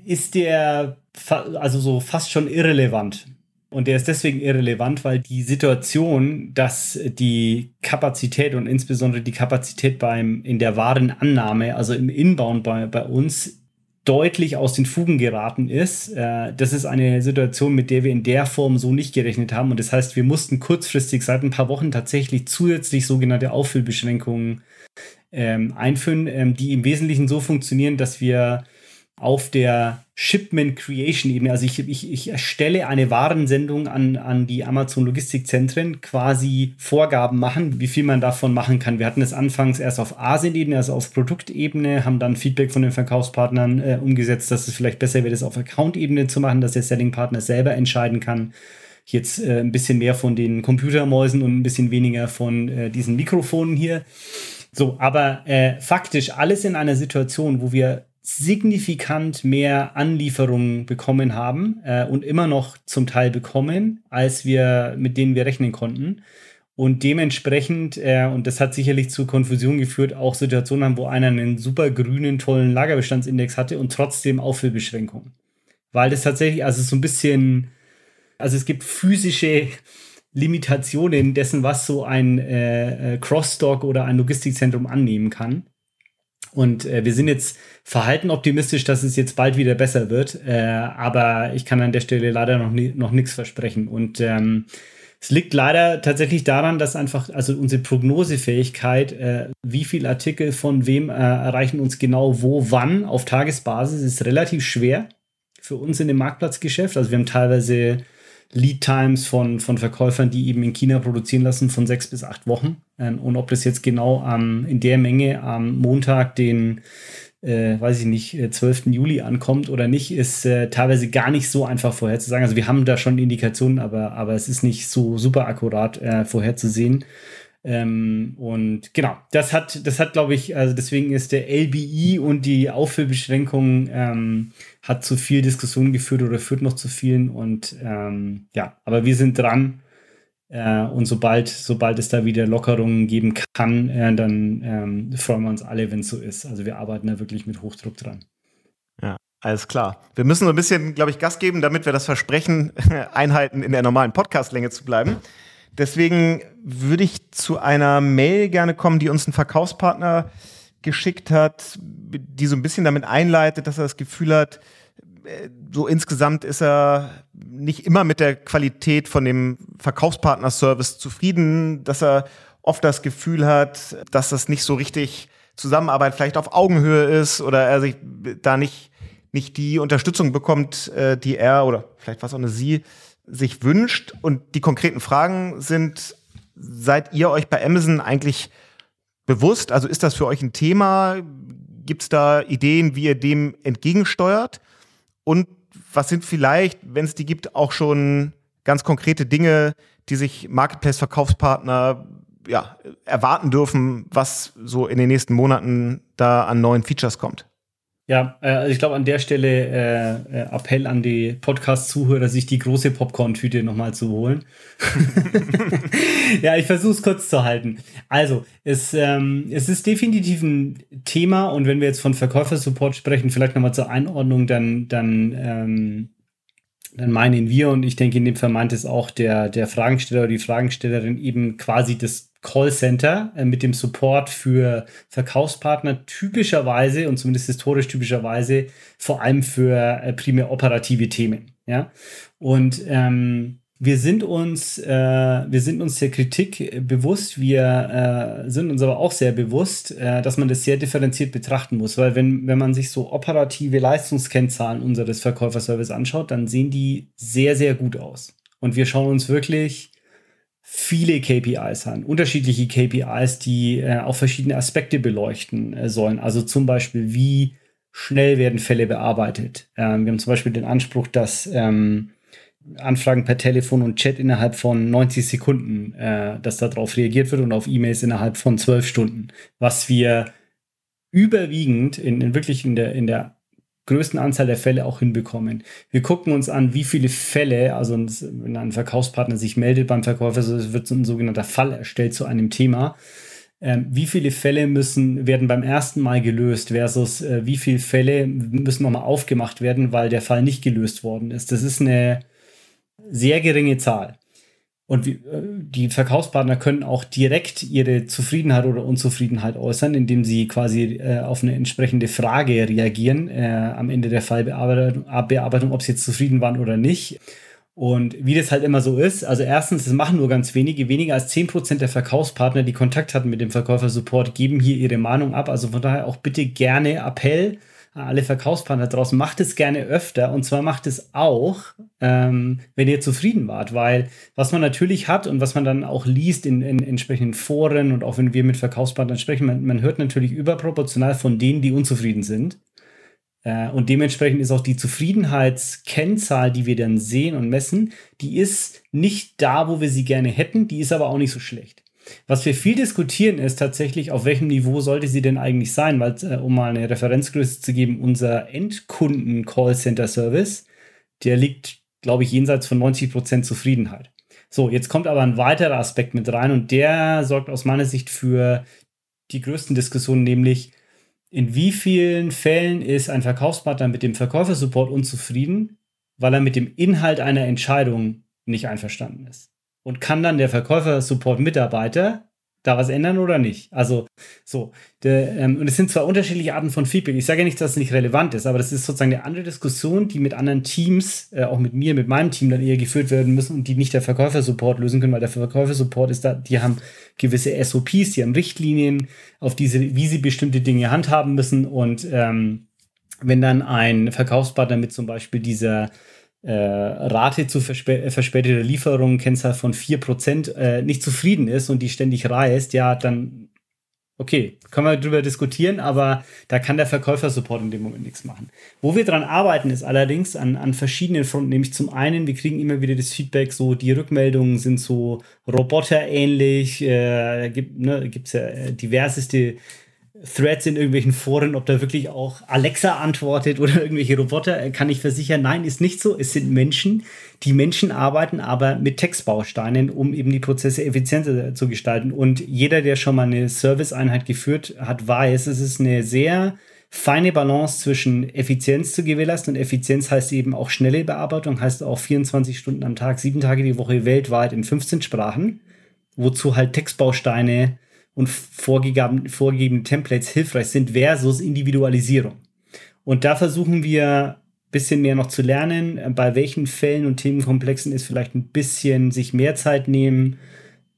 ist der also so fast schon irrelevant. Und der ist deswegen irrelevant, weil die Situation, dass die Kapazität und insbesondere die Kapazität beim, in der Warenannahme, also im Inbound bei, bei uns, deutlich aus den Fugen geraten ist. Äh, das ist eine Situation, mit der wir in der Form so nicht gerechnet haben. Und das heißt, wir mussten kurzfristig seit ein paar Wochen tatsächlich zusätzlich sogenannte Auffüllbeschränkungen ähm, einführen, ähm, die im Wesentlichen so funktionieren, dass wir auf der Shipment Creation Ebene, also ich, ich, ich erstelle eine Warensendung an, an die Amazon Logistikzentren, quasi Vorgaben machen, wie viel man davon machen kann. Wir hatten es anfangs erst auf Asien-Ebene, also auf Produktebene, haben dann Feedback von den Verkaufspartnern äh, umgesetzt, dass es vielleicht besser wäre, das auf Account-Ebene zu machen, dass der Selling-Partner selber entscheiden kann. Jetzt äh, ein bisschen mehr von den Computermäusen und ein bisschen weniger von äh, diesen Mikrofonen hier. So, aber äh, faktisch alles in einer Situation, wo wir signifikant mehr Anlieferungen bekommen haben äh, und immer noch zum Teil bekommen, als wir mit denen wir rechnen konnten. Und dementsprechend, äh, und das hat sicherlich zu Konfusion geführt, auch Situationen haben, wo einer einen super grünen, tollen Lagerbestandsindex hatte und trotzdem Auffüllbeschränkungen. Weil das tatsächlich, also so ein bisschen, also es gibt physische Limitationen dessen, was so ein äh, äh Crossdock oder ein Logistikzentrum annehmen kann. Und äh, wir sind jetzt verhalten optimistisch, dass es jetzt bald wieder besser wird. Äh, aber ich kann an der Stelle leider noch, nie, noch nichts versprechen. Und ähm, es liegt leider tatsächlich daran, dass einfach, also unsere Prognosefähigkeit, äh, wie viel Artikel von wem äh, erreichen uns genau wo, wann auf Tagesbasis, ist relativ schwer für uns in dem Marktplatzgeschäft. Also wir haben teilweise Lead Times von, von Verkäufern, die eben in China produzieren lassen, von sechs bis acht Wochen. Ähm, und ob das jetzt genau ähm, in der Menge am Montag, den, äh, weiß ich nicht, 12. Äh, Juli ankommt oder nicht, ist äh, teilweise gar nicht so einfach vorherzusagen. Also wir haben da schon Indikationen, aber, aber es ist nicht so super akkurat äh, vorherzusehen. Ähm, und genau, das hat, das hat, glaube ich, also deswegen ist der LBI und die Auffüllbeschränkung ähm, hat zu viel Diskussion geführt oder führt noch zu vielen. Und ähm, ja, aber wir sind dran. Äh, und sobald, sobald es da wieder Lockerungen geben kann, äh, dann ähm, freuen wir uns alle, wenn es so ist. Also wir arbeiten da wirklich mit Hochdruck dran. Ja, alles klar. Wir müssen so ein bisschen, glaube ich, Gas geben, damit wir das Versprechen einhalten, in der normalen Podcastlänge zu bleiben. Deswegen würde ich zu einer Mail gerne kommen, die uns ein Verkaufspartner geschickt hat, die so ein bisschen damit einleitet, dass er das Gefühl hat, so insgesamt ist er nicht immer mit der Qualität von dem Verkaufspartner-Service zufrieden, dass er oft das Gefühl hat, dass das nicht so richtig Zusammenarbeit vielleicht auf Augenhöhe ist oder er sich da nicht, nicht die Unterstützung bekommt, äh, die er oder vielleicht was auch eine sie sich wünscht. Und die konkreten Fragen sind, seid ihr euch bei Amazon eigentlich bewusst? Also ist das für euch ein Thema? Gibt es da Ideen, wie ihr dem entgegensteuert? Und was sind vielleicht, wenn es die gibt, auch schon ganz konkrete Dinge, die sich Marketplace-Verkaufspartner ja, erwarten dürfen, was so in den nächsten Monaten da an neuen Features kommt? Ja, äh, also ich glaube an der Stelle äh, äh, Appell an die Podcast-Zuhörer, sich die große Popcorn-Tüte nochmal zu holen. ja, ich versuche es kurz zu halten. Also, es, ähm, es ist definitiv ein Thema und wenn wir jetzt von Verkäufersupport sprechen, vielleicht nochmal zur Einordnung, dann, dann, ähm, dann meinen wir und ich denke, in dem Fall meint es auch der, der Fragensteller oder die Fragenstellerin eben quasi das Callcenter äh, mit dem Support für Verkaufspartner typischerweise und zumindest historisch typischerweise vor allem für äh, primär operative Themen. Ja, und ähm, wir sind uns, äh, wir sind uns der Kritik bewusst. Wir äh, sind uns aber auch sehr bewusst, äh, dass man das sehr differenziert betrachten muss, weil wenn, wenn man sich so operative Leistungskennzahlen unseres Verkäuferservice anschaut, dann sehen die sehr, sehr gut aus. Und wir schauen uns wirklich viele KPIs an, unterschiedliche KPIs, die äh, auch verschiedene Aspekte beleuchten äh, sollen. Also zum Beispiel, wie schnell werden Fälle bearbeitet. Ähm, wir haben zum Beispiel den Anspruch, dass ähm, Anfragen per Telefon und Chat innerhalb von 90 Sekunden, äh, dass darauf reagiert wird und auf E-Mails innerhalb von 12 Stunden, was wir überwiegend in, in wirklich in der, in der größten Anzahl der Fälle auch hinbekommen. Wir gucken uns an, wie viele Fälle, also wenn ein Verkaufspartner sich meldet beim Verkäufer, so wird so ein sogenannter Fall erstellt zu einem Thema. Ähm, wie viele Fälle müssen, werden beim ersten Mal gelöst versus äh, wie viele Fälle müssen nochmal aufgemacht werden, weil der Fall nicht gelöst worden ist. Das ist eine, sehr geringe Zahl. Und äh, die Verkaufspartner können auch direkt ihre Zufriedenheit oder Unzufriedenheit äußern, indem sie quasi äh, auf eine entsprechende Frage reagieren äh, am Ende der Fallbearbeitung, Bearbeitung, ob sie jetzt zufrieden waren oder nicht. Und wie das halt immer so ist, also erstens, es machen nur ganz wenige, weniger als 10% der Verkaufspartner, die Kontakt hatten mit dem Verkäufersupport, geben hier ihre Meinung ab. Also von daher auch bitte gerne Appell alle Verkaufspartner draußen, macht es gerne öfter und zwar macht es auch, ähm, wenn ihr zufrieden wart, weil was man natürlich hat und was man dann auch liest in, in entsprechenden Foren und auch wenn wir mit Verkaufspartnern sprechen, man, man hört natürlich überproportional von denen, die unzufrieden sind. Äh, und dementsprechend ist auch die Zufriedenheitskennzahl, die wir dann sehen und messen, die ist nicht da, wo wir sie gerne hätten, die ist aber auch nicht so schlecht. Was wir viel diskutieren, ist tatsächlich, auf welchem Niveau sollte sie denn eigentlich sein, weil, äh, um mal eine Referenzgröße zu geben, unser Endkunden-Callcenter-Service, der liegt, glaube ich, jenseits von 90% Zufriedenheit. So, jetzt kommt aber ein weiterer Aspekt mit rein und der sorgt aus meiner Sicht für die größten Diskussionen, nämlich in wie vielen Fällen ist ein Verkaufspartner mit dem Verkäufersupport unzufrieden, weil er mit dem Inhalt einer Entscheidung nicht einverstanden ist und kann dann der Verkäufer-Support-Mitarbeiter da was ändern oder nicht? Also so. Der, ähm, und es sind zwar unterschiedliche Arten von Feedback. Ich sage ja nicht, dass es nicht relevant ist, aber das ist sozusagen eine andere Diskussion, die mit anderen Teams, äh, auch mit mir, mit meinem Team dann eher geführt werden müssen und die nicht der Verkäufer-Support lösen können, weil der Verkäufer-Support ist da, die haben gewisse SOPs, die haben Richtlinien, auf diese, wie sie bestimmte Dinge handhaben müssen und ähm, wenn dann ein Verkaufspartner mit zum Beispiel dieser Rate zu verspä äh, verspäteter Lieferung, Kennzahl von 4%, äh, nicht zufrieden ist und die ständig reißt, ja, dann okay, können wir drüber diskutieren, aber da kann der Verkäufersupport in dem Moment nichts machen. Wo wir dran arbeiten, ist allerdings an, an verschiedenen Fronten, nämlich zum einen, wir kriegen immer wieder das Feedback, so die Rückmeldungen sind so roboterähnlich, äh, gibt ne, gibt's ja äh, diverseste Threads in irgendwelchen Foren, ob da wirklich auch Alexa antwortet oder irgendwelche Roboter, kann ich versichern, nein, ist nicht so. Es sind Menschen. Die Menschen arbeiten aber mit Textbausteinen, um eben die Prozesse effizienter zu gestalten. Und jeder, der schon mal eine Serviceeinheit geführt hat, weiß, es ist eine sehr feine Balance zwischen Effizienz zu gewährleisten und Effizienz heißt eben auch schnelle Bearbeitung, heißt auch 24 Stunden am Tag, sieben Tage die Woche weltweit in 15 Sprachen, wozu halt Textbausteine und vorgegeben, vorgegebene Templates hilfreich sind versus Individualisierung. Und da versuchen wir ein bisschen mehr noch zu lernen, äh, bei welchen Fällen und Themenkomplexen ist vielleicht ein bisschen sich mehr Zeit nehmen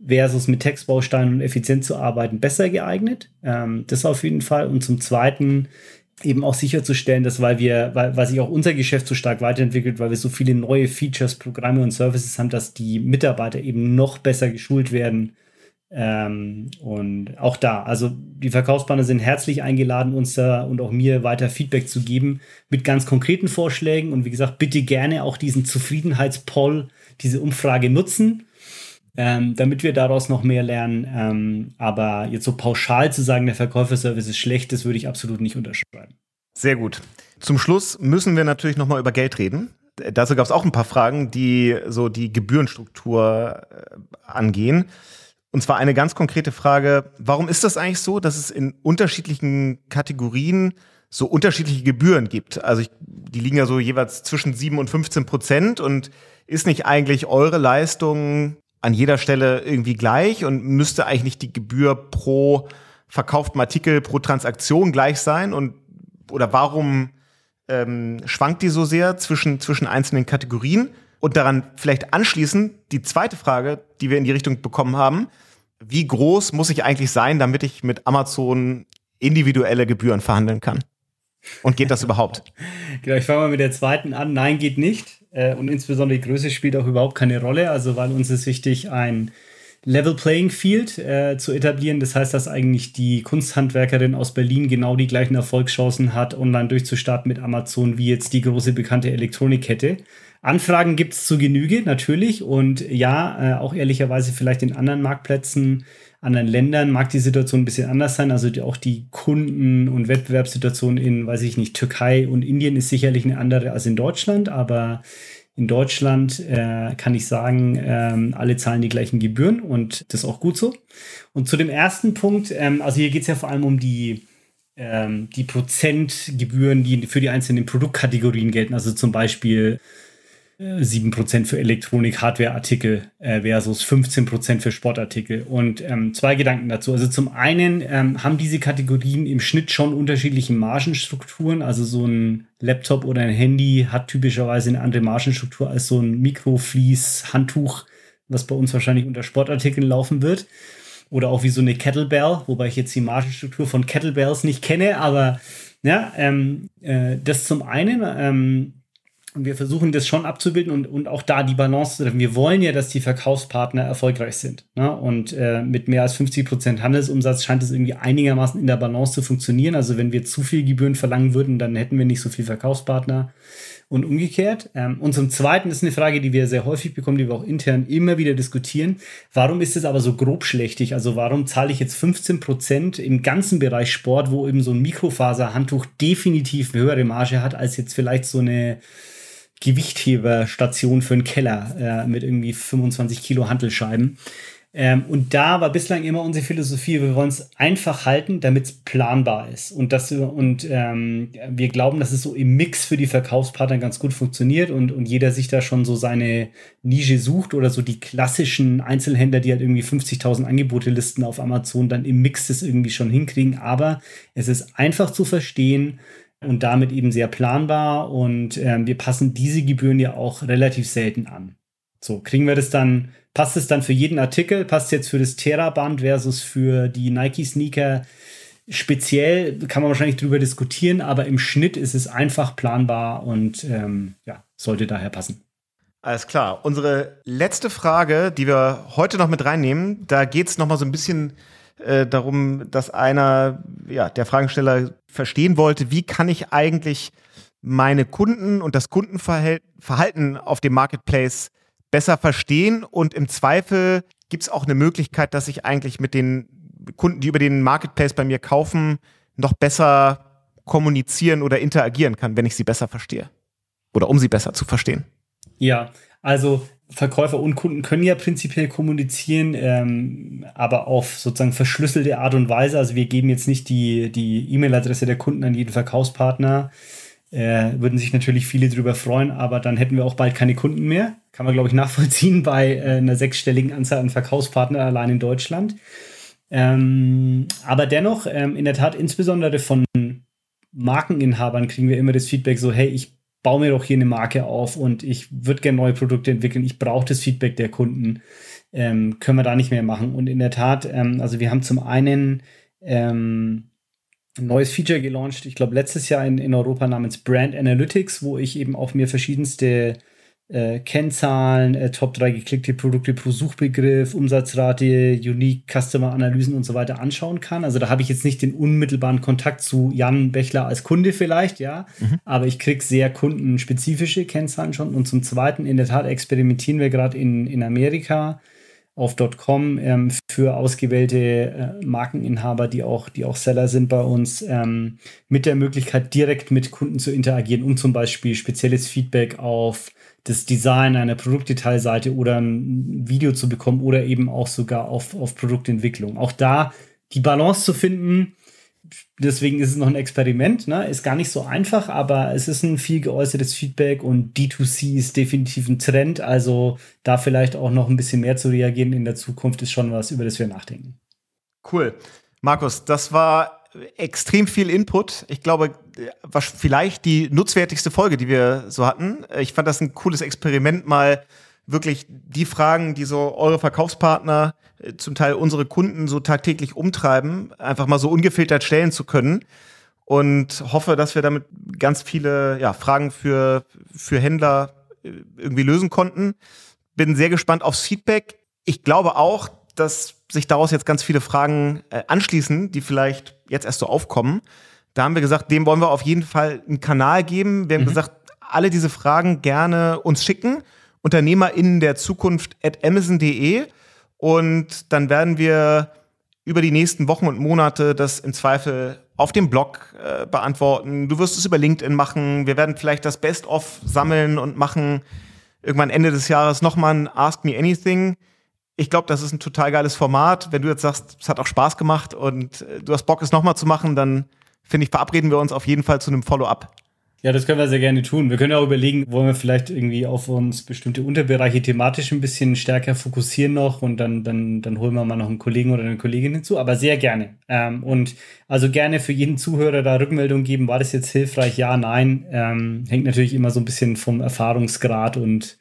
versus mit Textbausteinen und effizient zu arbeiten besser geeignet. Ähm, das auf jeden Fall. Und zum Zweiten eben auch sicherzustellen, dass weil wir, weil, weil sich auch unser Geschäft so stark weiterentwickelt, weil wir so viele neue Features, Programme und Services haben, dass die Mitarbeiter eben noch besser geschult werden, ähm, und auch da, also die Verkaufspartner sind herzlich eingeladen, uns da und auch mir weiter Feedback zu geben mit ganz konkreten Vorschlägen. Und wie gesagt, bitte gerne auch diesen Zufriedenheitspoll, diese Umfrage nutzen, ähm, damit wir daraus noch mehr lernen. Ähm, aber jetzt so pauschal zu sagen, der Verkäuferservice ist schlecht, das würde ich absolut nicht unterschreiben. Sehr gut. Zum Schluss müssen wir natürlich noch mal über Geld reden. Dazu gab es auch ein paar Fragen, die so die Gebührenstruktur äh, angehen. Und zwar eine ganz konkrete Frage, warum ist das eigentlich so, dass es in unterschiedlichen Kategorien so unterschiedliche Gebühren gibt? Also ich, die liegen ja so jeweils zwischen 7 und 15 Prozent und ist nicht eigentlich eure Leistung an jeder Stelle irgendwie gleich und müsste eigentlich nicht die Gebühr pro verkauften Artikel, pro Transaktion gleich sein? Und oder warum ähm, schwankt die so sehr zwischen, zwischen einzelnen Kategorien? Und daran vielleicht anschließend die zweite Frage, die wir in die Richtung bekommen haben wie groß muss ich eigentlich sein, damit ich mit Amazon individuelle Gebühren verhandeln kann? Und geht das überhaupt? Genau, ich fange mal mit der zweiten an. Nein, geht nicht. Äh, und insbesondere die Größe spielt auch überhaupt keine Rolle. Also, weil uns ist wichtig, ein Level Playing Field äh, zu etablieren. Das heißt, dass eigentlich die Kunsthandwerkerin aus Berlin genau die gleichen Erfolgschancen hat, online durchzustarten mit Amazon, wie jetzt die große bekannte Elektronikkette. Anfragen gibt es zu Genüge, natürlich. Und ja, äh, auch ehrlicherweise vielleicht in anderen Marktplätzen, anderen Ländern mag die Situation ein bisschen anders sein. Also die, auch die Kunden- und Wettbewerbssituation in, weiß ich nicht, Türkei und Indien ist sicherlich eine andere als in Deutschland. Aber in Deutschland äh, kann ich sagen, ähm, alle zahlen die gleichen Gebühren und das ist auch gut so. Und zu dem ersten Punkt, ähm, also hier geht es ja vor allem um die ähm, die Prozentgebühren, die für die einzelnen Produktkategorien gelten. Also zum Beispiel 7% für Elektronik, Hardware-Artikel äh, versus 15% für Sportartikel. Und ähm, zwei Gedanken dazu. Also zum einen ähm, haben diese Kategorien im Schnitt schon unterschiedliche Margenstrukturen. Also so ein Laptop oder ein Handy hat typischerweise eine andere Margenstruktur als so ein Mikroflies-Handtuch, was bei uns wahrscheinlich unter Sportartikeln laufen wird. Oder auch wie so eine Kettlebell, wobei ich jetzt die Margenstruktur von Kettlebells nicht kenne, aber ja, ähm, äh, das zum einen. Ähm, wir versuchen das schon abzubilden und, und auch da die Balance zu treffen. Wir wollen ja, dass die Verkaufspartner erfolgreich sind. Ne? Und äh, mit mehr als 50 Prozent Handelsumsatz scheint es irgendwie einigermaßen in der Balance zu funktionieren. Also wenn wir zu viel Gebühren verlangen würden, dann hätten wir nicht so viel Verkaufspartner und umgekehrt. Ähm, und zum Zweiten ist eine Frage, die wir sehr häufig bekommen, die wir auch intern immer wieder diskutieren. Warum ist es aber so grobschlächtig? Also warum zahle ich jetzt 15 Prozent im ganzen Bereich Sport, wo eben so ein Mikrofaserhandtuch definitiv eine höhere Marge hat als jetzt vielleicht so eine Gewichtheberstation für einen Keller äh, mit irgendwie 25 Kilo Hantelscheiben. Ähm, und da war bislang immer unsere Philosophie, wir wollen es einfach halten, damit es planbar ist. Und, das, und ähm, wir glauben, dass es so im Mix für die Verkaufspartner ganz gut funktioniert und, und jeder sich da schon so seine Nische sucht oder so die klassischen Einzelhändler, die halt irgendwie 50.000 Angebote listen auf Amazon, dann im Mix das irgendwie schon hinkriegen. Aber es ist einfach zu verstehen und damit eben sehr planbar und ähm, wir passen diese Gebühren ja auch relativ selten an. So, kriegen wir das dann Passt es dann für jeden Artikel? Passt jetzt für das Terra-Band versus für die Nike-Sneaker? Speziell kann man wahrscheinlich darüber diskutieren, aber im Schnitt ist es einfach planbar und ähm, ja, sollte daher passen. Alles klar. Unsere letzte Frage, die wir heute noch mit reinnehmen, da geht es nochmal so ein bisschen äh, darum, dass einer, ja, der Fragesteller verstehen wollte, wie kann ich eigentlich meine Kunden und das Kundenverhalten auf dem Marketplace besser verstehen und im Zweifel gibt es auch eine Möglichkeit, dass ich eigentlich mit den Kunden, die über den Marketplace bei mir kaufen, noch besser kommunizieren oder interagieren kann, wenn ich sie besser verstehe. Oder um sie besser zu verstehen. Ja, also Verkäufer und Kunden können ja prinzipiell kommunizieren, ähm, aber auf sozusagen verschlüsselte Art und Weise. Also wir geben jetzt nicht die, die E-Mail-Adresse der Kunden an jeden Verkaufspartner. Äh, würden sich natürlich viele darüber freuen, aber dann hätten wir auch bald keine Kunden mehr. Kann man, glaube ich, nachvollziehen bei äh, einer sechsstelligen Anzahl an Verkaufspartnern allein in Deutschland. Ähm, aber dennoch, ähm, in der Tat, insbesondere von Markeninhabern kriegen wir immer das Feedback so, hey, ich baue mir doch hier eine Marke auf und ich würde gerne neue Produkte entwickeln. Ich brauche das Feedback der Kunden. Ähm, können wir da nicht mehr machen. Und in der Tat, ähm, also wir haben zum einen ähm, ein neues Feature gelauncht, ich glaube letztes Jahr in, in Europa namens Brand Analytics, wo ich eben auch mir verschiedenste äh, Kennzahlen, äh, Top 3 geklickte Produkte pro Suchbegriff, Umsatzrate, Unique Customer Analysen und so weiter anschauen kann. Also da habe ich jetzt nicht den unmittelbaren Kontakt zu Jan Bechler als Kunde vielleicht, ja, mhm. aber ich kriege sehr kundenspezifische Kennzahlen schon. Und zum Zweiten, in der Tat experimentieren wir gerade in, in Amerika auf .com ähm, für ausgewählte äh, Markeninhaber, die auch, die auch Seller sind bei uns, ähm, mit der Möglichkeit, direkt mit Kunden zu interagieren, um zum Beispiel spezielles Feedback auf das Design einer Produktdetailseite oder ein Video zu bekommen oder eben auch sogar auf, auf Produktentwicklung. Auch da die Balance zu finden, deswegen ist es noch ein Experiment, ne? ist gar nicht so einfach, aber es ist ein viel geäußertes Feedback und D2C ist definitiv ein Trend, also da vielleicht auch noch ein bisschen mehr zu reagieren in der Zukunft ist schon was, über das wir nachdenken. Cool. Markus, das war extrem viel Input. Ich glaube, was vielleicht die nutzwertigste Folge, die wir so hatten. Ich fand das ein cooles Experiment, mal wirklich die Fragen, die so eure Verkaufspartner, äh, zum Teil unsere Kunden so tagtäglich umtreiben, einfach mal so ungefiltert stellen zu können. Und hoffe, dass wir damit ganz viele ja, Fragen für, für Händler äh, irgendwie lösen konnten. Bin sehr gespannt aufs Feedback. Ich glaube auch, dass sich daraus jetzt ganz viele Fragen äh, anschließen, die vielleicht jetzt erst so aufkommen. Da haben wir gesagt, dem wollen wir auf jeden Fall einen Kanal geben. Wir haben mhm. gesagt, alle diese Fragen gerne uns schicken. UnternehmerInnen der Zukunft at amazon.de. Und dann werden wir über die nächsten Wochen und Monate das im Zweifel auf dem Blog äh, beantworten. Du wirst es über LinkedIn machen. Wir werden vielleicht das Best-of sammeln und machen irgendwann Ende des Jahres nochmal ein Ask Me Anything ich glaube, das ist ein total geiles Format. Wenn du jetzt sagst, es hat auch Spaß gemacht und äh, du hast Bock, es nochmal zu machen, dann finde ich, verabreden wir uns auf jeden Fall zu einem Follow-up. Ja, das können wir sehr gerne tun. Wir können auch überlegen, wollen wir vielleicht irgendwie auf uns bestimmte Unterbereiche thematisch ein bisschen stärker fokussieren noch und dann, dann, dann holen wir mal noch einen Kollegen oder eine Kollegin hinzu, aber sehr gerne. Ähm, und also gerne für jeden Zuhörer da Rückmeldung geben, war das jetzt hilfreich? Ja, nein. Ähm, hängt natürlich immer so ein bisschen vom Erfahrungsgrad und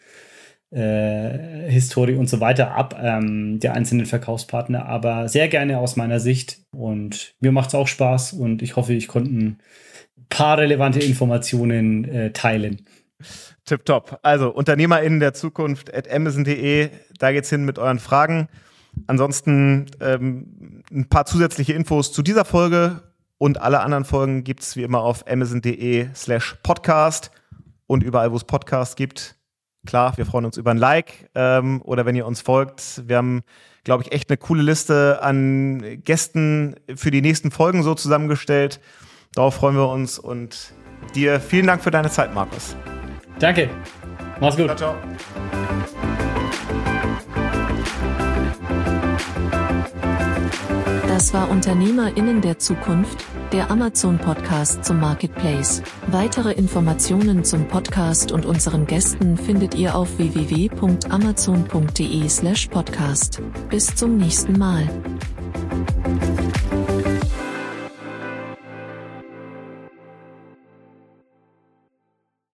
äh, Historie und so weiter ab, ähm, der einzelnen Verkaufspartner, aber sehr gerne aus meiner Sicht und mir macht es auch Spaß und ich hoffe, ich konnte ein paar relevante Informationen äh, teilen. Tipptopp. Also UnternehmerInnen der Zukunft at amazon.de, da geht's hin mit euren Fragen. Ansonsten ähm, ein paar zusätzliche Infos zu dieser Folge und alle anderen Folgen gibt's wie immer auf amazon.de slash podcast und überall, wo es Podcasts gibt. Klar, wir freuen uns über ein Like ähm, oder wenn ihr uns folgt. Wir haben, glaube ich, echt eine coole Liste an Gästen für die nächsten Folgen so zusammengestellt. Darauf freuen wir uns und dir vielen Dank für deine Zeit, Markus. Danke. Mach's gut. Ciao, ciao. Das war Unternehmerinnen der Zukunft, der Amazon-Podcast zum Marketplace. Weitere Informationen zum Podcast und unseren Gästen findet ihr auf www.amazon.de/podcast. Bis zum nächsten Mal.